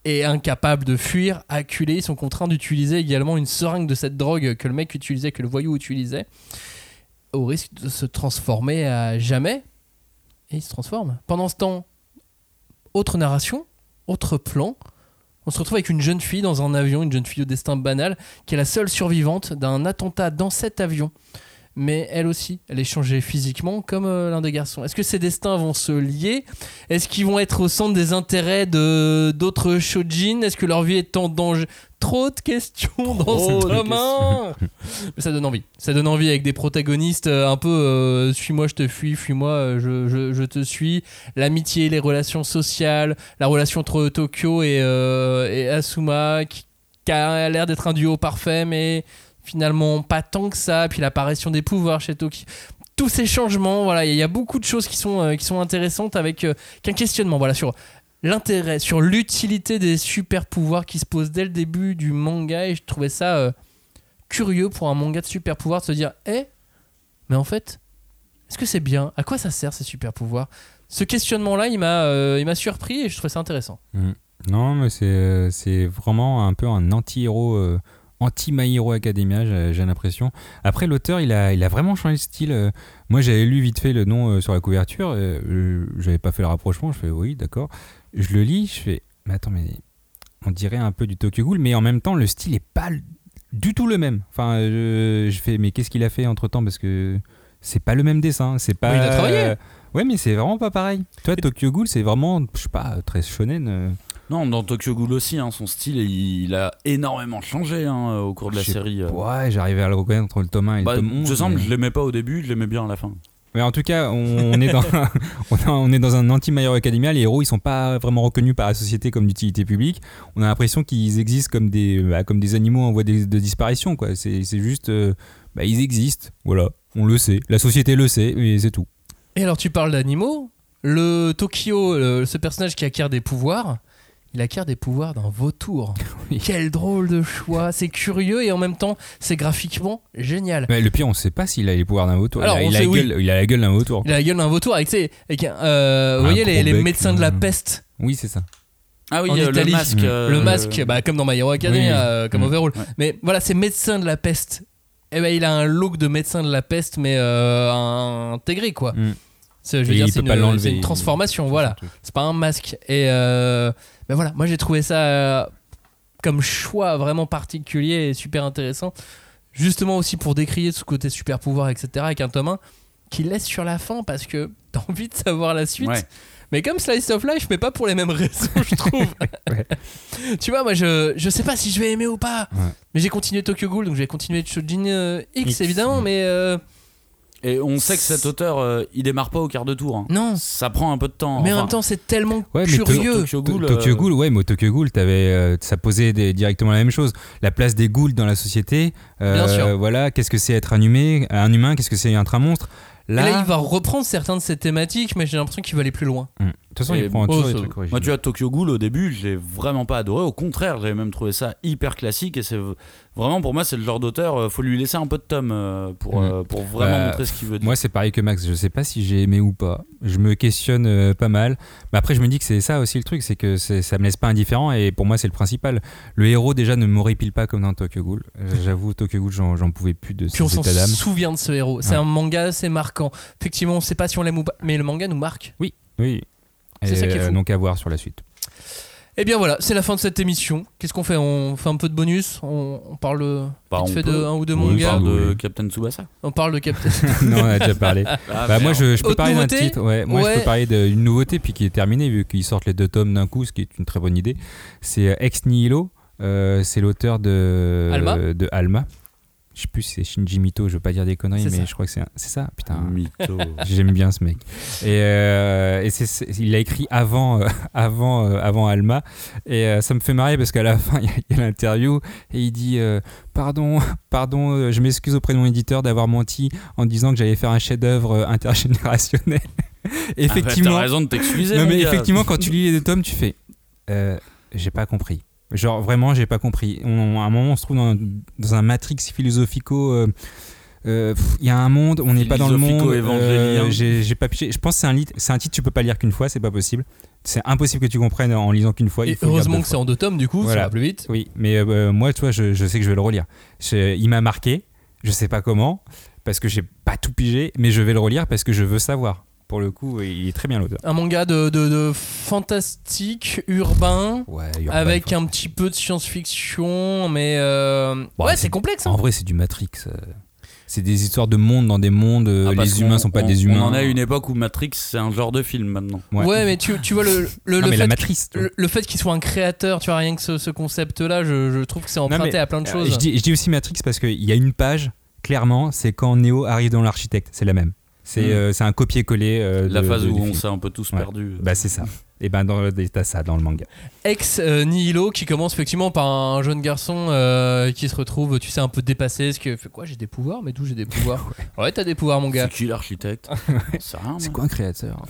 Et incapable de fuir, acculés, ils sont contraints d'utiliser également une seringue de cette drogue que le mec utilisait, que le voyou utilisait, au risque de se transformer à jamais. Et il se transforme. Pendant ce temps, autre narration, autre plan. On se retrouve avec une jeune fille dans un avion, une jeune fille au destin banal, qui est la seule survivante d'un attentat dans cet avion. Mais elle aussi, elle est changée physiquement comme euh, l'un des garçons. Est-ce que ces destins vont se lier? Est-ce qu'ils vont être au centre des intérêts de d'autres shojin Est-ce que leur vie est en danger? Trop de questions dans Trop ce de tome un. Mais ça donne envie. Ça donne envie avec des protagonistes euh, un peu euh, suis-moi, je te fuis, fuis-moi, je, je- je te suis. L'amitié, les relations sociales, la relation entre Tokyo et, euh, et Asuma qui, qui a l'air d'être un duo parfait, mais finalement pas tant que ça. Puis l'apparition des pouvoirs chez Tokyo. Tous ces changements, voilà, il y a beaucoup de choses qui sont, euh, qui sont intéressantes avec euh, qu'un questionnement, voilà, sur l'intérêt, sur l'utilité des super pouvoirs qui se posent dès le début du manga. Et je trouvais ça euh, curieux pour un manga de super pouvoirs de se dire, eh, mais en fait, est-ce que c'est bien? À quoi ça sert ces super pouvoirs ce questionnement-là, il m'a euh, il m'a surpris et je trouvais ça intéressant. Non, mais c'est c'est vraiment un peu un anti-héros, anti-My Hero Academia, j'ai l'impression. Après, l'auteur, il a, il a vraiment changé de style. euh. Moi, j'avais lu vite fait le nom euh, sur la couverture, euh, j'avais pas fait le rapprochement, je fais oui, d'accord. Je le lis, je fais, mais attends, mais on dirait un peu du Tokyo Ghoul, mais en même temps, le style est pas du tout le même. Enfin, je, je fais, mais qu'est-ce qu'il a fait entre temps Parce que c'est pas le même dessin, c'est pas. il a travaillé. Ouais, mais c'est vraiment pas pareil. Toi, Tokyo Ghoul, c'est vraiment, je sais pas, très shonen. Non, dans Tokyo Ghoul aussi, hein, son style, il, il a énormément changé hein, au cours de la série. euh. Ouais, j'arrivais à le reconnaître entre le tome 1 et Bah, le tome 11. je sens mais... que je l'aimais pas au début, je l'aimais bien à la fin. mais en tout cas, on, on est dans, on, a- on est dans un anti-My Hero Academia. Les héros, ils sont pas vraiment reconnus par la société comme d'utilité publique. On a l'impression qu'ils existent comme des, bah, comme des animaux en voie de, de disparition. quoi. C'est c'est juste. euh, bah, ils existent. Voilà. On le sait. La société le sait, et c'est tout. Et alors tu parles d'animaux, le Tokyo, le- ce personnage qui acquiert des pouvoirs, il acquiert des pouvoirs d'un vautour. Oui. Quel drôle de choix, c'est curieux et en même temps c'est graphiquement génial. Mais le pire, on sait pas s'il a les pouvoirs d'un vautour. Alors, il, a, on il a sait la oui. gueule, il a la gueule d'un vautour. Il a la gueule d'un vautour avec, euh, vous voyez les, médecins de la euh, peste, Oui, c'est ça. Ah oui, En euh, le Italie, masque. euh, le masque, bah, comme dans My Hero oui. euh, comme Mm. Overall. Ouais. Mais voilà, c'est médecin de la peste. Et ben il a un look de médecin de la peste, mais euh, intégré quoi. Mm. C'est, je veux Et dire, il c'est peut pas une, il- transformation, voilà. C'est pas un masque. Et euh, ben voilà, moi j'ai trouvé ça euh, comme choix vraiment particulier et super intéressant. Justement aussi pour décrier ce côté super pouvoir, etc. avec un tome 1 qui laisse sur la fin parce que t'as envie de savoir la suite. Ouais. Mais comme Slice of Life, mais pas pour les mêmes raisons, je trouve. Ouais. Tu vois, moi je, je sais pas si je vais aimer ou pas. Ouais. Mais j'ai continué Tokyo Ghoul, donc je vais continuer Shojin euh, X, X, évidemment, mm. mais euh, Et on sait que cet auteur, euh, il démarre pas au quart de tour. hein. non. Ça prend un peu de temps. Mais en enfin. même temps, c'est tellement Ouais, mais curieux. Tokyo To- Ghoul, Tokyo euh, Ghoul, ouais, mais au Tokyo Ghoul, t'avais, euh, ça posait des- directement la même chose. La place des ghouls dans la société. euh, Bien sûr. Voilà, qu'est-ce que c'est être un humain, un humain qu'est-ce que c'est être un monstre? Et Là, là, il va reprendre certains de ces thématiques, mais j'ai l'impression qu'il va aller plus loin. De toute façon, il prend toujours des trucs originaux. Moi, tu vois, Tokyo Ghoul, au début, je l'ai vraiment pas adoré. Au contraire, j'avais même trouvé ça hyper classique. Et c'est vraiment, pour moi, c'est le genre d'auteur, euh, faut lui laisser un peu de tome euh, pour, Mm. euh, pour vraiment montrer ce qu'il veut dire. Moi, c'est pareil que Max. Je sais pas si j'ai aimé ou pas. Je me questionne euh, pas mal. Mais après, je me dis que c'est ça aussi le truc, c'est que ça me laisse pas indifférent. Et pour moi, c'est le principal. Le héros déjà ne m'horripile pas comme dans Tokyo Ghoul. J'avoue, Tokyo Ghoul, j'en pouvais plus de Puis on s'en souvient de ce héros. C'est Ouais. un manga, c'est marquant. Effectivement, on sait pas si on l'aime ou pas, mais le manga nous marque. Oui. C'est ça qui est euh, fou. donc à voir sur la suite. Et bien voilà, c'est la fin de cette émission. Qu'est-ce qu'on fait? On fait un peu de bonus? On, on parle Bah, vite on fait peut. de un ou deux Oui, On mangas parle de. Captain Tsubasa. On parle de Captain. non, on a déjà parlé. Ah, Bah, moi, je, je peux Autre parler d'un titre. Ouais, moi, Ouais. je peux parler d'une nouveauté puis qui est terminée vu qu'ils sortent les deux tomes d'un coup, ce qui est une très bonne idée. C'est euh, Ex Nihilo. Euh, c'est l'auteur de Alma de Alma. Je sais plus si c'est Shinji Mito. Je veux pas dire des conneries, mais ça. je crois que c'est un- c'est ça. Putain. Mytho. J'aime bien ce mec. Et, euh, et c'est- c'est- il l'a écrit avant, euh, avant, euh, avant Alma. Et euh, ça me fait marrer parce qu'à la fin, il y a- il y a l'interview et il dit euh, Pardon, pardon, euh, je m'excuse auprès de mon éditeur d'avoir menti en disant que j'allais faire un chef-d'œuvre euh, intergénérationnel. effectivement, Ah, bah, T'as raison de t'excuser. non, mais gars. effectivement, quand tu lis les deux tomes, tu fais euh, J'ai pas compris. Genre, vraiment, j'ai pas compris. On- à un moment, on se trouve dans, dans un matrix philosophico. euh, euh, Il y a un monde, on n'est pas dans le monde. Philosophico-évangélien. euh, j'ai pas piché. Je pense que c'est un, lit- c'est un titre que tu peux pas lire qu'une fois, c'est pas possible. C'est impossible que tu comprennes en lisant qu'une fois. il Et faut heureusement que c'est en deux tomes, du coup, Voilà. ça va plus vite. Oui, mais euh, moi, tu vois, je, je sais que je vais le relire. Je- il m'a marqué, je sais pas comment, parce que j'ai pas tout pigé, mais je vais le relire parce que je veux savoir. Pour le coup, il est très bien l'auteur. Un manga de, de, de fantastique, urbain, Ouais, avec un petit peu de science-fiction, mais euh, Bon, ouais, c'est- complexe. En Hein. vrai, c'est du Matrix. euh. C'est des histoires de monde dans des mondes. euh, Ah, les humains sont pas on- des humains. On en a une époque où Matrix, c'est un genre de film maintenant. Ouais. mais tu, tu vois le, le, Non, le fait matrice. le, le fait qu'il soit un créateur, tu vois, rien que ce, ce concept-là, je, je trouve que c'est emprunté mais, à plein de choses. Je dis, je dis aussi Matrix parce qu'il y a une page, clairement, c'est quand Neo arrive dans l'architecte. C'est la même. C'est Mm. euh, c'est un copier-coller. euh, La de- phase de- où du on film. s'est un peu tous Ouais. perdus. Bah, c'est ça. Et ben, dans- t'as ça dans le manga. Ex euh, Nihilo qui commence effectivement par un jeune garçon euh, qui se retrouve, tu sais, un peu dépassé. Ce que fait quoi J'ai des pouvoirs, mais d'où j'ai des pouvoirs? Ouais, t'as des pouvoirs, mon gars. C'est qui l'architecte? C'est rien. C'est moi. quoi un créateur?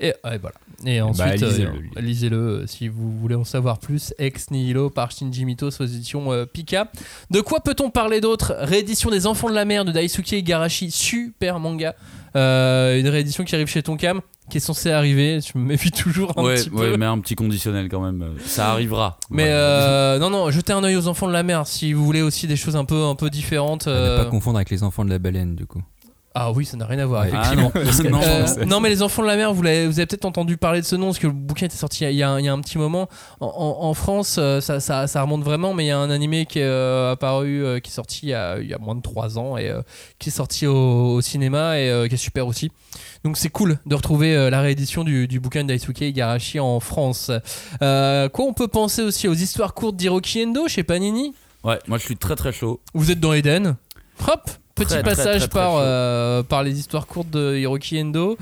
Et voilà. Et ensuite, Bah, lisez-le, euh, lisez-le euh, si vous voulez en savoir plus. Ex Nihilo par Shinji Mito aux éditions euh, Pika. De quoi peut-on parler d'autre? Réédition des Enfants de la Mer de Daisuke Igarashi, super manga. Euh, une réédition qui arrive chez Tonkam. qui est censé arriver. Je me méfie toujours un ouais, petit ouais, peu. mais un petit conditionnel quand même. Ça arrivera. Mais Voilà. euh, non, non, jetez un œil aux enfants de la mer si vous voulez aussi des choses un peu, un peu différentes. Ne pas confondre avec les enfants de la baleine, du coup. Ah oui, ça n'a rien à voir. Ouais. Ah non, non, Euh, non. mais les enfants de la mer, vous, avez peut-être entendu parler de ce nom parce que le bouquin était sorti il y a, il y a un petit moment. En, en- en France, euh, ça, ça- ça remonte vraiment, mais il y a un animé qui est euh, apparu, euh, qui est sorti il y, a, il y a moins de 3 ans et euh, qui est sorti au, au cinéma et euh, qui est super aussi. Donc c'est cool de retrouver euh, la réédition du, du bouquin d'Aisuke Igarashi en France. Euh, quoi, on peut penser aussi aux histoires courtes d'Hiroki Endo chez Panini? Ouais, moi je suis très très chaud. Vous êtes dans Eden? Hop, petit Très, passage très, très par, chaud. euh, par les histoires courtes de Hiroki Endo.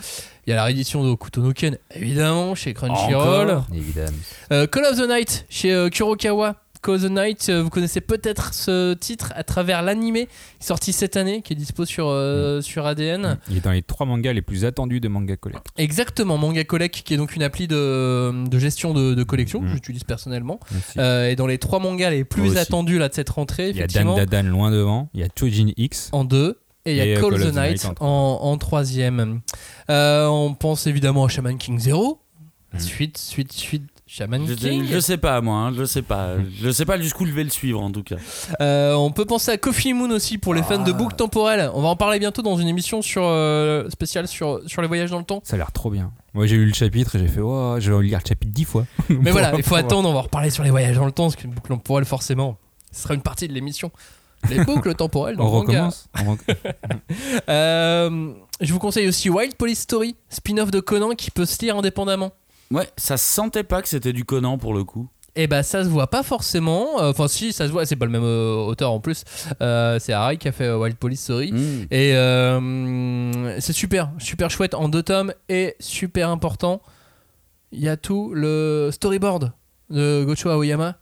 Il y a la réédition de Okuto no Ken, évidemment, chez Crunchyroll. Encore Évidemment. Euh, Call of the Night, chez euh, Kurokawa. Call of the Night, euh, vous connaissez peut-être ce titre à travers l'animé sorti cette année, qui est dispo sur, euh, sur ADN. Il est dans les trois mangas les plus attendus de Manga Collect. Exactement, Manga Collect, qui est donc une appli de, de gestion de, de collection que Mm. j'utilise personnellement. Euh, et dans les trois mangas les plus Moi aussi. attendus là, de cette rentrée, il y a Dan Dadan loin devant, il y a Chojin X. en deux. Et il y a Et, Call, of the Night, en en, en troisième. Euh, on pense évidemment à Shaman King 0. Mm. Suite, suite, suite, Shaman Je, King. je sais pas moi, hein, je sais pas. Je sais pas jusqu'où je vais le suivre en tout cas. Euh, on peut penser à Coffee Moon aussi pour les fans de Ah. boucles temporelles. On va en parler bientôt dans une émission sur, euh, spéciale sur, sur les voyages dans le temps. Ça a l'air trop bien. Moi j'ai lu le chapitre et j'ai fait, oh, je vais lire le chapitre dix fois. Mais voilà, il faut attendre, on va en reparler sur les voyages dans le temps, parce qu'une boucle temporelle, forcément, ce sera une partie de l'émission. Les boucles temporelles dans On le recommence On rec- Euh, je vous conseille aussi Wild Police Story, spin-off de Conan qui peut se lire indépendamment. Ouais, ça se sentait pas que c'était du Conan pour le coup. Et bah ça se voit pas forcément. Euh, Enfin si, ça se voit. C'est pas le même euh, auteur en plus. Euh, c'est Arai qui a fait Wild Police Story. Mm. Et euh, c'est super, super chouette en deux tomes et super important. Il y a tout le storyboard de Gocho Aoyama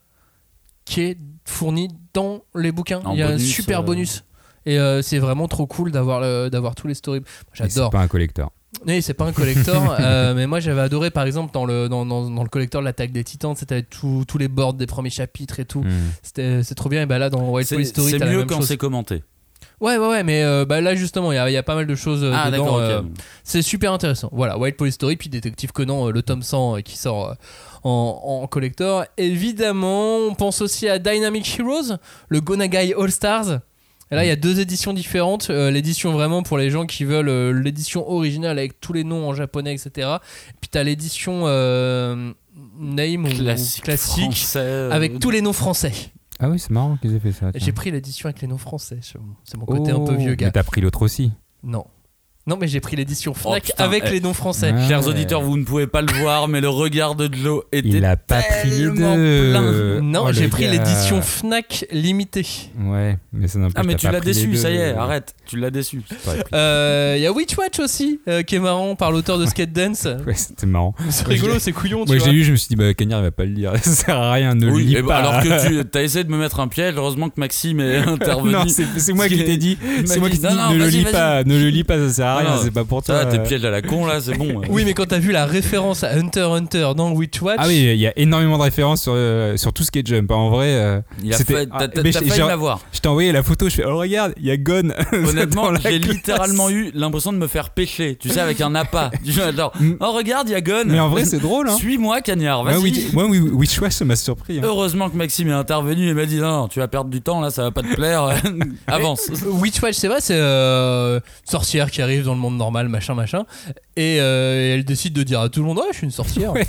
qui est fourni dans les bouquins. En Il y a un super euh. bonus. Et euh, c'est vraiment trop cool d'avoir le- d'avoir tous les storyboards. Et C'est J'adore. pas un collector. Oui, c'est pas un collector, euh, mais moi j'avais adoré par exemple dans le, dans, dans, dans le collector de l'attaque des titans, c'était tous tous les boards des premiers chapitres et tout. Hmm. C'était c'est trop bien. Et bah là dans Wild Police Story, c'est la mieux même quand c'est commenté. Ouais, ouais, ouais, mais euh, bah là justement, il y a, il y a pas mal de choses euh, Ah dedans. euh, c'est super intéressant. Voilà, Wild Police Story, puis Détective Conan, euh, le tome 100 euh, qui sort euh, en, en collector. Évidemment, on pense aussi à Dynamic Heroes, le Gonagai All Stars. Et là, il y a deux éditions différentes. Euh, l'édition vraiment pour les gens qui veulent euh, l'édition originale avec tous les noms en japonais, etc. Puis t'as l'édition euh, name ou Classique, français, avec tous les noms français. Ah oui, c'est marrant qu'ils aient fait ça. tiens. J'ai pris l'édition avec les noms français. C'est mon- mon côté un peu Oh, vieux gars. Mais t'as pris l'autre aussi. Non. Non, mais j'ai pris l'édition Fnac putain, avec eh. les noms français. Ah Chers ouais. auditeurs, vous ne pouvez pas le voir, mais le regard de Joe était. Il a pas pris deux. plein. Non, Oh, j'ai pris l'édition Fnac limitée. Ouais, mais ça Ah, mais tu l'as déçu, ça y est, arrête, tu l'as déçu. Pris- Euh, Il y a Witch Watch aussi, euh, qui est marrant par l'auteur de Skate Dance. Ouais, c'était marrant. C'est rigolo, c'est couillon, Moi, j'ai lu, je me suis dit, bah, Cagnard, il va pas le lire. Ça sert à rien, ne le Oui, lis bah, pas. alors que tu as essayé de me mettre un piège, heureusement que Maxime est intervenu. non, c'est moi qui t'ai dit. Il C'est moi qui t'ai dit, ne le lis pas, ne le lis pas, ça sert à Rien, non. c'est pas pour toi. tes pièges à la con là, c'est bon. Oui, mais quand t'as vu la référence à Hunter x Hunter dans Witch Watch, Ah oui, il y a énormément de références sur, euh, sur tout ce qui est jump. En vrai, euh, Il a C'était- fait, ah, t'as j'ai- failli j'ai- l'avoir. je t'ai envoyé la photo, je fais, oh regarde, il y a Gon. Honnêtement, j'ai littéralement eu l'impression de me faire pêcher, tu sais, avec un appât. Genre, genre, oh regarde, il y a Gun. Mais en vrai, c'est drôle. Hein. Suis-moi, Cagnard, Moi, vas-y. oui, moi, oui, Witch Watch, ça m'a surpris. hein. Heureusement que Maxime est intervenu et m'a dit non, tu vas perdre du temps là, ça va pas te plaire. Avance. Witch Watch, c'est vrai, c'est euh, sorcière qui arrive dans le monde normal, machin, machin. Et euh, elle décide de dire à tout le monde, ouais, je suis une sorcière. Ouais,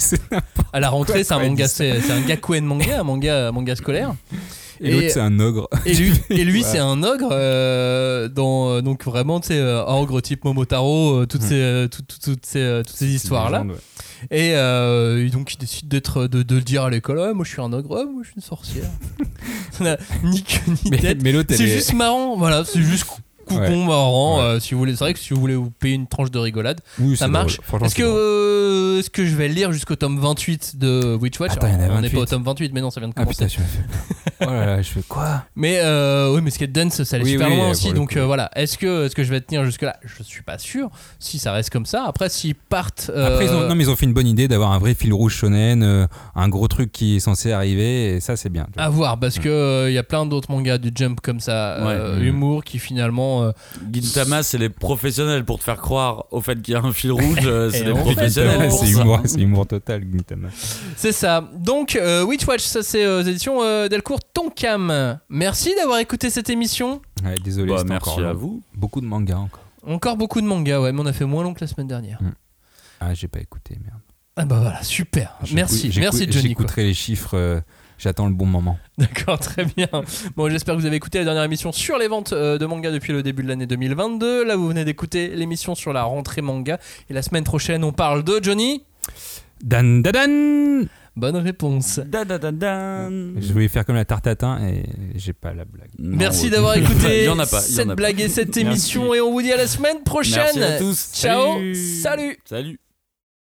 À la rentrée, c'est un manga, c'est un gakuen manga, un manga, un manga scolaire. Et l'autre, c'est un ogre. Et lui, et lui Ouais. c'est un ogre, euh, dans, euh, donc vraiment, tu sais, ogre type Momotaro, euh, toutes, ces, euh, tout- tout- toutes ces, toutes ces histoires-là. Ouais. Et, et donc, il décide d'être, de, de le dire à l'école, moi je suis un ogre, moi je suis une sorcière. Ça n'a ni queue ni Mais, tête. C'est est- juste marrant, voilà, c'est juste coucon marrant. Euh, si vous voulez, c'est vrai que si vous voulez vous payer une tranche de rigolade, Oui, ça marche. Est-ce que euh, est-ce que je vais lire jusqu'au tome 28 de Witch Watch Attends, il y en a Alors, On n'est pas 28. au tome 28, mais non, ça vient de Ah commencer. putain, m'as fait. Oh là là, je fais quoi Mais euh, oui, mais Skate Dance, ça allait Oui, super oui, loin pour aussi. le Donc coup. euh, voilà, est-ce que, est-ce que je vais tenir jusque-là? Je suis pas sûr. Si ça reste comme ça, après, s'ils partent. euh, Après, ils ont, non, mais ils ont fait une bonne idée d'avoir un vrai fil rouge shonen, euh, un gros truc qui est censé arriver, et ça, c'est bien. tu vois. À voir, parce que il y a plein d'autres mangas du Jump comme ça, euh, Ouais. humour, qui finalement. Euh, Gintama, c'est les professionnels pour te faire croire au fait qu'il y a un fil rouge. euh, c'est fait, professionnels. c'est humour, c'est humour total, Gintama. c'est ça. Donc, euh, Witch Watch, ça c'est euh, aux éditions euh, Delcourt Tonkam. Merci d'avoir écouté cette émission. Ouais, désolé, Bah, merci encore à long. vous. Beaucoup de mangas encore. Encore beaucoup de mangas, ouais, mais on a fait moins long que la semaine dernière. Ah, j'ai pas écouté, merde. Ah bah voilà, super. Merci, J'écoute- merci Johnny. quoi. J'écouterai les chiffres, euh, j'attends le bon moment. D'accord, très bien. Bon, j'espère que vous avez écouté la dernière émission sur les ventes euh, de manga depuis le début de l'année 2022. Là, vous venez d'écouter l'émission sur la rentrée manga. Et la semaine prochaine, on parle de Johnny. Dan, dan, dan Bonne réponse. Da, da, da, da. Je voulais faire comme la tarte à thym et j'ai pas la blague. Non, Merci ouais. d'avoir écouté y en a pas. il y en cette pas. blague et cette Merci. émission. Et on vous dit à la semaine prochaine. Merci à tous. Ciao. Salut. Salut. Salut.